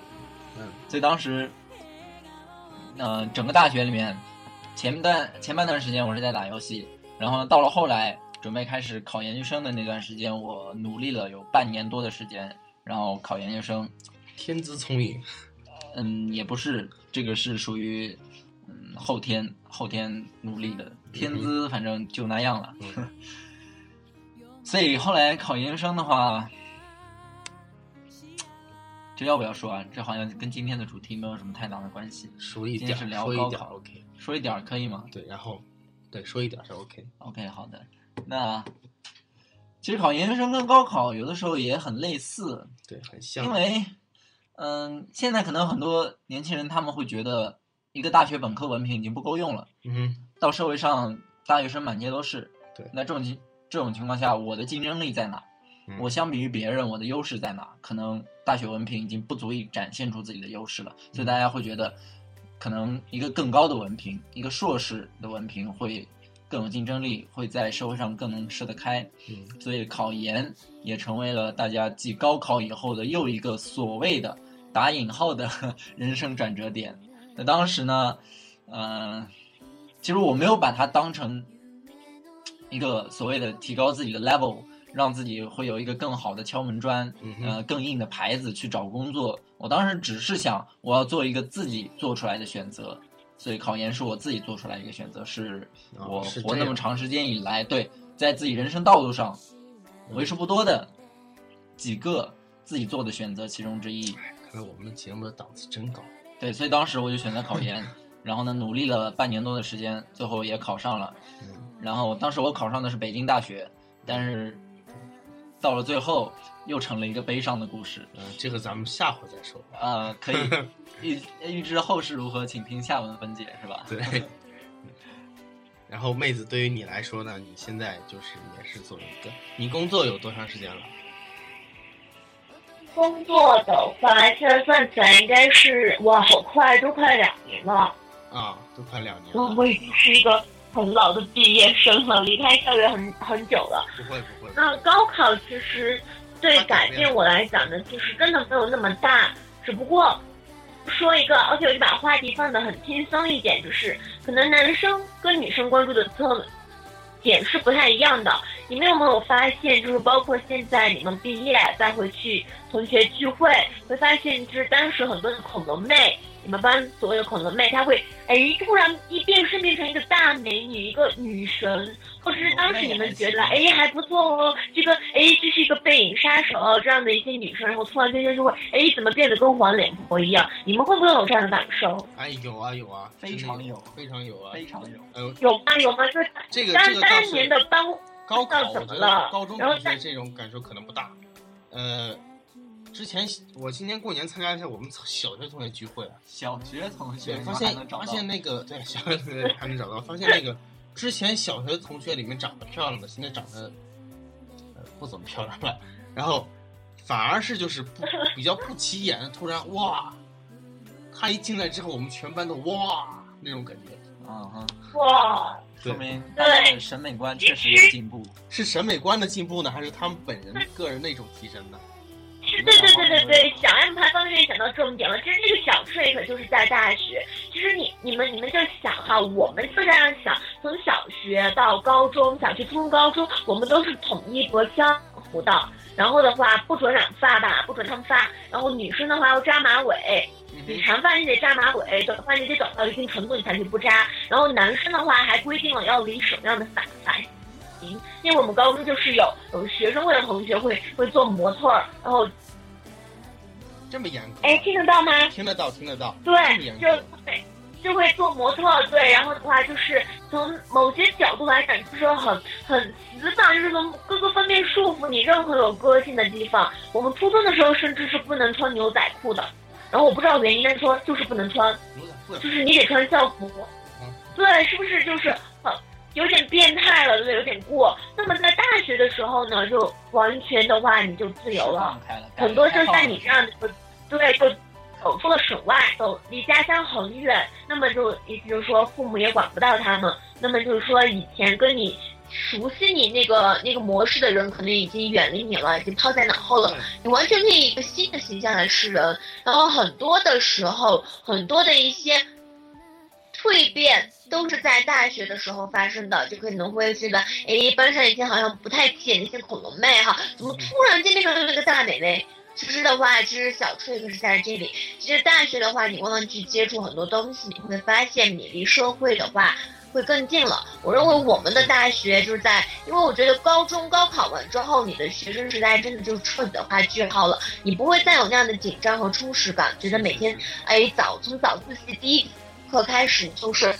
嗯，所以当时，呃，整个大学里面，前段前半段时间我是在打游戏，然后呢，到了后来准备开始考研究生的那段时间，我努力了有半年多的时间，然后考研究生。天资聪颖，嗯，也不是，这个是属于嗯后天后天努力的，天资反正就那样了。嗯 所以后来考研究生的话，这要不要说啊？这好像跟今天的主题没有什么太大的关系。说一点是聊说一点儿高考，OK。说一点可以吗对，然后，对，说一点是 OK。？OK，好的。那其实考研究生跟高考有的时候也很类似，对，很像。因为，嗯，现在可能很多年轻人他们会觉得一个大学本科文凭已经不够用了，嗯，到社会上大学生满街都是。对那这种情这种情况下，我的竞争力在哪？嗯我相比于别人，我的优势在哪？可能大学文凭已经不足以展现出自己的优势了，所以大家会觉得，可能一个更高的文凭，一个硕士的文凭会更有竞争力，会在社会上更能吃得开。嗯所以考研也成为了大家继高考以后的又一个所谓的打引号的 人生转折点。那当时呢，嗯、其实我没有把它当成一个所谓的提高自己的 level，让自己会有一个更好的敲门砖，嗯呃，更硬的牌子去找工作。我当时只是想，我要做一个自己做出来的选择。所以考研是我自己做出来一个选择，是哦我活那么长时间以来，对，在自己人生道路上为数不多的几个自己做的选择其中之一。看来我们的节目的档次真高。对，所以当时我就选择考研，然后呢，努力了半年多的时间，最后也考上了。嗯然后当时我考上的是北京大学，但是到了最后又成了一个悲伤的故事。嗯，这个咱们下回再说。呃，可以 预预知后事如何，请听下文分解，是吧？对。然后妹子，对于你来说呢，你现在就是也是做一个，你工作有多长时间了？工作的话，现在算起来应该是哇，好快，都快两年了。啊，都快两年我了。我已经是一个很老的毕业生了，离开校园很很久了。不会不会。那高考其实对改变我来讲呢，就是真的没有那么大，只不过说一个，而且我就把话题放的很轻松一点，就是可能男生跟女生关注的侧点是不太一样的。你们有没有发现，就是包括现在你们毕业再回去同学聚会，会发现就是当时很多的恐龙妹你们班所有的恐龙妹，她会哎突然一变身变成一个大美女，一个女神，或者是当时你们觉得哎还不错哦，这个哎这是一个背影杀手这样的一些女生，然后突然之间就会哎怎么变得跟黄脸婆一样？你们会不会有这样的感受？哎，有啊有啊，非常有，非常有啊，非常有。呃，有吗？有吗？就是这个当这个当年的班高考，怎么我觉得了高中然后在同学这种感受可能不大。呃，之前我今年过年参加一下我们小学同学聚会啊，小学同学发现发现那个对小学同学还能找到，发现那个之前小学同学里面长得漂亮的，现在长得呃不怎么漂亮了，然后反而是就是不比较不起眼，突然哇，他一进来之后，我们全班都哇那种感觉，嗯哼，哇，说明大家的审美观确实有进步。是审美观的进步呢，还是他们本人个人的一种提升呢？是对对对对对，小 M 盘方面讲到重点了。其实这个小 trick 就是在大学。其实你你们你们就想哈，我们就这样想，从小学到高中，想去、初中、高中，我们都是统一国江湖的。然后的话，不准染发吧，不准烫发。然后女生的话要扎马尾，你嗯长发你得扎马尾，短发你得短到一定程度你才可以不扎。然后男生的话还规定了要理什么样的发发型。因为我们高中就是有有学生会的同学会会做模特儿，然后这么严格？哎听得到吗？听得到，听得到。对，就严格会就会做模特儿，对，然后的话就是从某些角度来讲，就是很很死板，就是从各个方面束缚你任何有个性的地方。我们初中的时候甚至是不能穿牛仔裤的，然后我不知道原因，但是说就是不能穿，就是你得穿校服嗯。对，是不是就是呃有点变态了，对不对？有点过。那么在大学的时候呢，就完全的话你就自由了。很多就像你这样的，对，就走出了省外，走离家乡很远，那么就意思就是说父母也管不到他们，那么就是说以前跟你熟悉你那个那个模式的人，可能已经远离你了，已经抛在脑后了，你完全可以以一个新的形象来示人，然后很多的时候，很多的一些。蜕变都是在大学的时候发生的，就可能会觉得，哎，班上以前好像不太起眼的一些恐龙妹哈，怎么突然间变成了一个大美眉？其实的话，其实小 trick 是在这里。其实大学的话，你慢慢去接触很多东西，你会发现你离社会的话会更近了。我认为我们的大学就是在，因为我觉得高中高考完之后，你的学生时代真的就彻底的画句号了，你不会再有那样的紧张和充实感，觉得每天哎早从早自习第一课开始就是。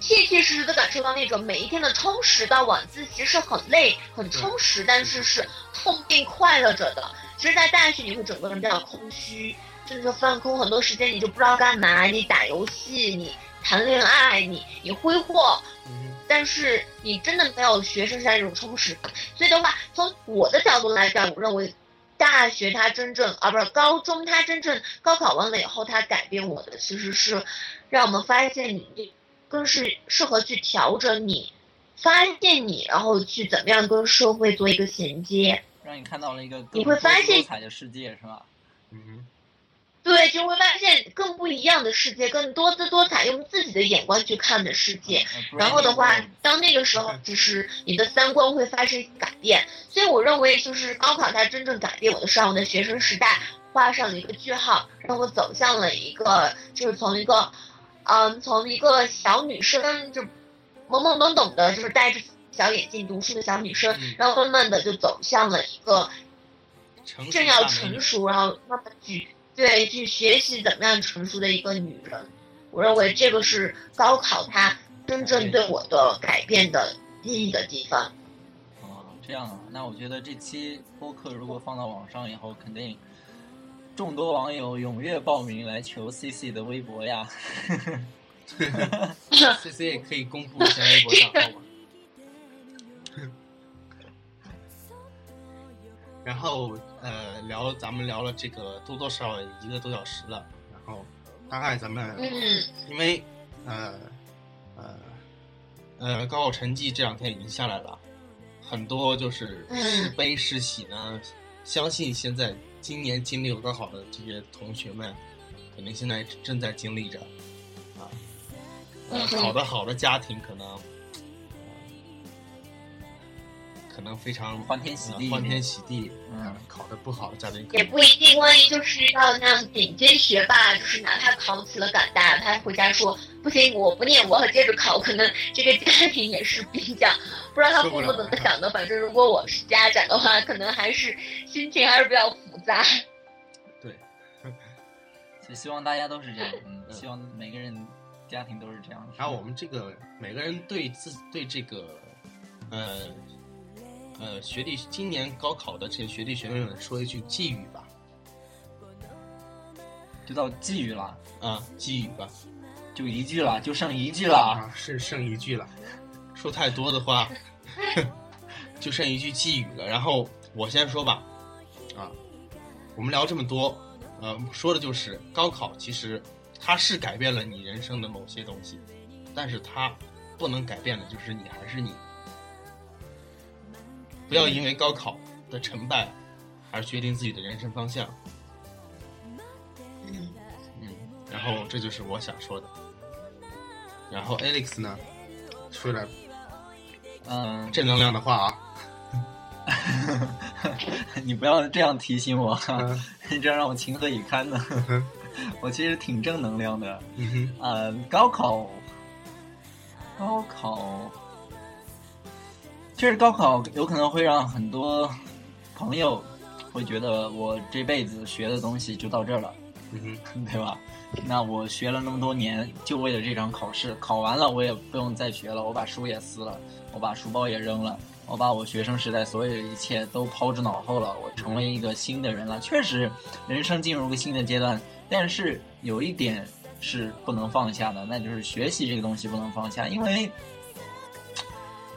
切切实实的感受到那种每一天的充实，到晚自习是很累、很充实，但是是痛并快乐着的。其实，在大学你会整个人比较空虚，甚至放空，很多时间你就不知道干嘛，你打游戏，你谈恋爱，你你挥霍，嗯但是你真的没有学生时代那种充实。所以的话，从我的角度来讲，我认为大学它真正啊，不是高中它真正高考完了以后，它改变我的其实是让我们发现你更是适合去调整你。发现你，然后去怎么样跟社会做一个衔接，让你看到了一个更你会发现多彩的世界，是吧？嗯对，就会发现更不一样的世界，更多姿多彩，用自己的眼光去看的世界。呃然后的话当那个时候，就是你的三观会发生改变。所以我认为，就是高考它真正改变我的是让我的学生时代画上了一个句号，让我走向了一个，就是从一个，嗯，从一个小女生就懵懵懂懂的，就是戴着小眼镜读书的小女生嗯，然后慢慢的就走向了一个正要成熟，然后慢慢去对去学习怎么样成熟的一个女人。我认为这个是高考它真正对我的改变的意义的地方。哦，这样啊，那我觉得这期播客如果放到网上以后，肯定众多网友踊跃报名来求 CC 的微博呀。C C 也可以公布一下微博账号嘛。然后呃，聊咱们聊了这个多多少少一个多小时了，然后大概咱们嗯，因为呃呃呃高考成绩这两天已经下来了，很多就是嗯是悲是喜呢。相信现在今年经历了高考的这些同学们，肯定现在正在经历着啊。呃嗯考得好的家庭可能，可能非常欢天喜地呃欢天喜地，嗯，考的不好的家庭也不一定，万一就是遇到那样顶尖学霸，就是哪怕考起了港大，他回家说不行，我不念，我要接着考，可能这个家庭也是比较不知道他父母怎么想的。反正如果我是家长的话，可能还是心情还是比较复杂。对，所以希望大家都是这样，嗯，希望每个人家庭都是这样。然后我们这个每个人对自对这个，呃呃学弟今年高考的这些学弟学妹们说一句寄语吧，就到寄语了，啊，寄语吧，就一句了，就剩一句了。啊，是剩一句了，说太多的话，就剩一句寄语了。然后我先说吧，啊，我们聊这么多，呃，说的就是高考，其实它是改变了你人生的某些东西，但是它不能改变的就是你还是你。不要因为高考的成败而决定自己的人生方向。嗯，嗯，然后这就是我想说的。然后 Alex 呢，说点嗯，正能量的话啊。你不要这样提醒我，嗯 这样让我情何以堪呢？我其实挺正能量的。嗯，呃，高考，高考，确实高考有可能会让很多朋友会觉得我这辈子学的东西就到这儿了，嗯哼，对吧？那我学了那么多年，就为了这场考试，考完了我也不用再学了，我把书也撕了，我把书包也扔了，我把我学生时代所有的一切都抛之脑后了，我成为一个新的人了。确实，人生进入一个新的阶段，但是有一点是不能放下的，那就是学习这个东西不能放下，因为，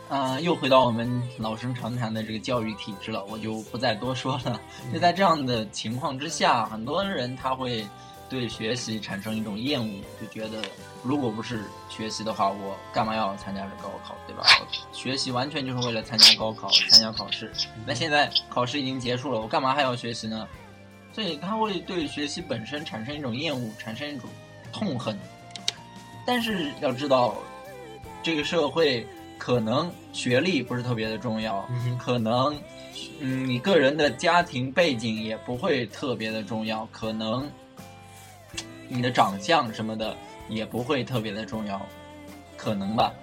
呃，又回到我们老生常谈的这个教育体制了，我就不再多说了。就在这样的情况之下，很多人他会对学习产生一种厌恶，就觉得如果不是学习的话，我干嘛要参加这高考，对吧？学习完全就是为了参加高考、参加考试。那现在考试已经结束了，我干嘛还要学习呢？所以他会对学习本身产生一种厌恶，产生一种痛恨。但是要知道，这个社会可能学历不是特别的重要，嗯，可能，嗯，你个人的家庭背景也不会特别的重要，可能你的长相什么的也不会特别的重要，可能吧。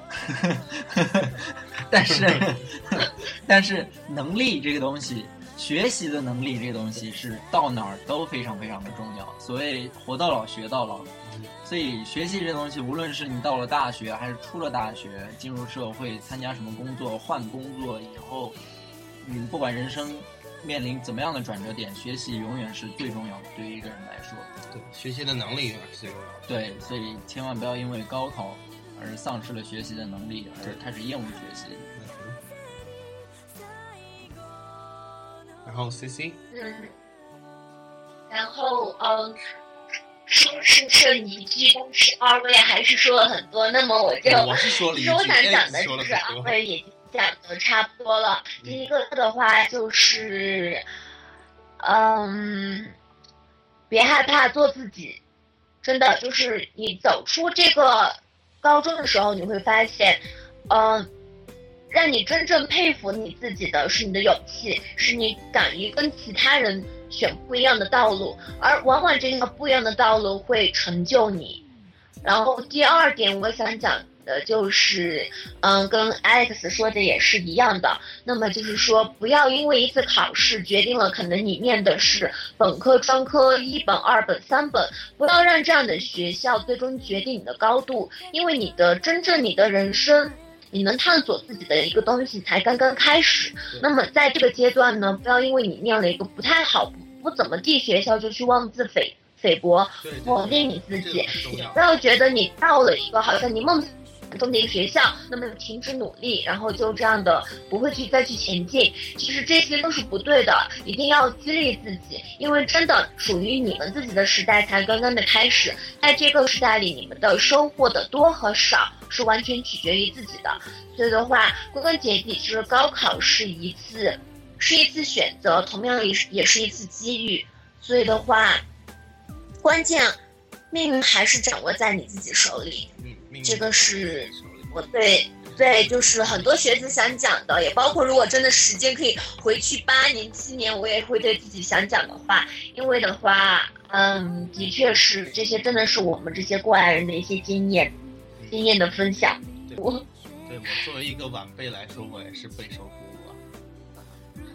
但是，但是能力这个东西，学习的能力这个东西是到哪儿都非常非常的重要。所谓活到老学到老，所以学习这东西，无论是你到了大学，还是出了大学，进入社会，参加什么工作，换工作以后，嗯，不管人生面临怎么样的转折点，学习永远是最重要的。对于一个人来说，对，学习的能力永远是最重要的。对，所以千万不要因为高考而丧失了学习的能力，而开始厌恶学习。然后 C C，嗯，然后嗯，说是这一句，但是二位还是说了很多，那么我就我是说了一句其实我想讲的了是。二位已经讲的差不多了。嗯第一个的话就是，嗯，别害怕做自己，真的就是你走出这个高中的时候，你会发现，嗯。让你真正佩服你自己的是你的勇气，是你敢于跟其他人选不一样的道路，而往往这个不一样的道路会成就你。然后第二点，我想讲的就是，嗯，跟 Alex 说的也是一样的。那么就是说，不要因为一次考试决定了可能你念的是本科、专科、一本、二本、三本，不要让这样的学校最终决定你的高度，因为你的真正你的人生。你能探索自己的一个东西才刚刚开始，那么在这个阶段呢，不要因为你念了一个不太好、不怎么地学校就去妄自菲菲薄，否定你自己不。要觉得你到了一个好像你梦想中的一个学校，那么停止努力，然后就这样的不会去再去前进。其实这些都是不对的，一定要激励自己，因为真的属于你们自己的时代才刚刚的开始，在这个时代里，你们的收获的多和少是完全取决于自己的。所以的话，归根结底，就是高考是一次，是一次选择，同样也是也是一次机遇。所以的话，关键命运还是掌握在你自己手里。这个是我对对，就是很多学子想讲的，也包括如果真的时间可以回去八年、七年，我也会对自己想讲的话。因为的话，嗯，的确是这些，真的是我们这些过来人的一些经验、经验的分享。我对我作为一个晚辈来说，我也是备受。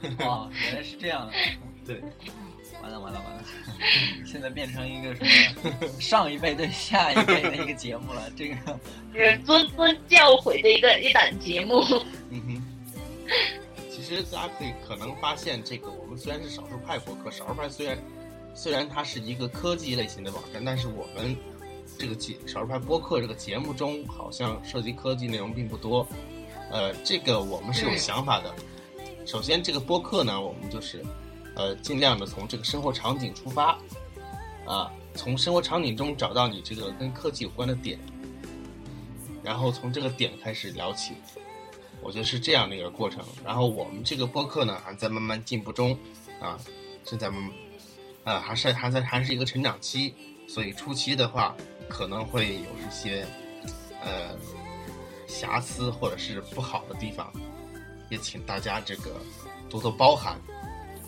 哦，原来是这样的。对，完了完了完了，现在变成一个什么上一辈对下一辈的一个节目了。这个 是谆谆教诲的一个一档节目。嗯哼。其实大家可以可能发现，这个我们虽然是少数派博客，少数派虽然虽然它是一个科技类型的网站，但是我们这个节少数派播客这个节目中好像涉及科技内容并不多。呃，这个我们是有想法的。首先，这个播客呢，我们就是呃尽量的从这个生活场景出发，啊，从生活场景中找到你这个跟科技有关的点，然后从这个点开始聊起。我觉得是这样的一个过程。然后我们这个播客呢，还在慢慢进步中，啊，正在慢，啊，还是还在还是一个成长期，所以初期的话可能会有一些呃瑕疵或者是不好的地方，也请大家这个多多包涵，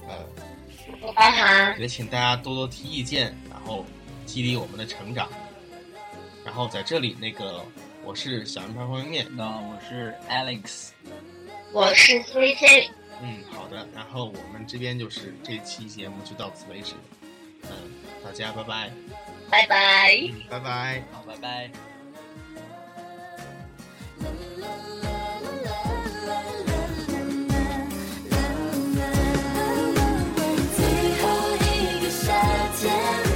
呃，多多包涵。也请大家多多提意见，然后激励我们的成长。然后在这里，那个我是小羊排方便面，那我是 Alex，我是 three C。嗯，好的，然后我们这边就是这期节目就到此为止。嗯，大家拜拜，拜拜，拜拜。好，拜拜。tell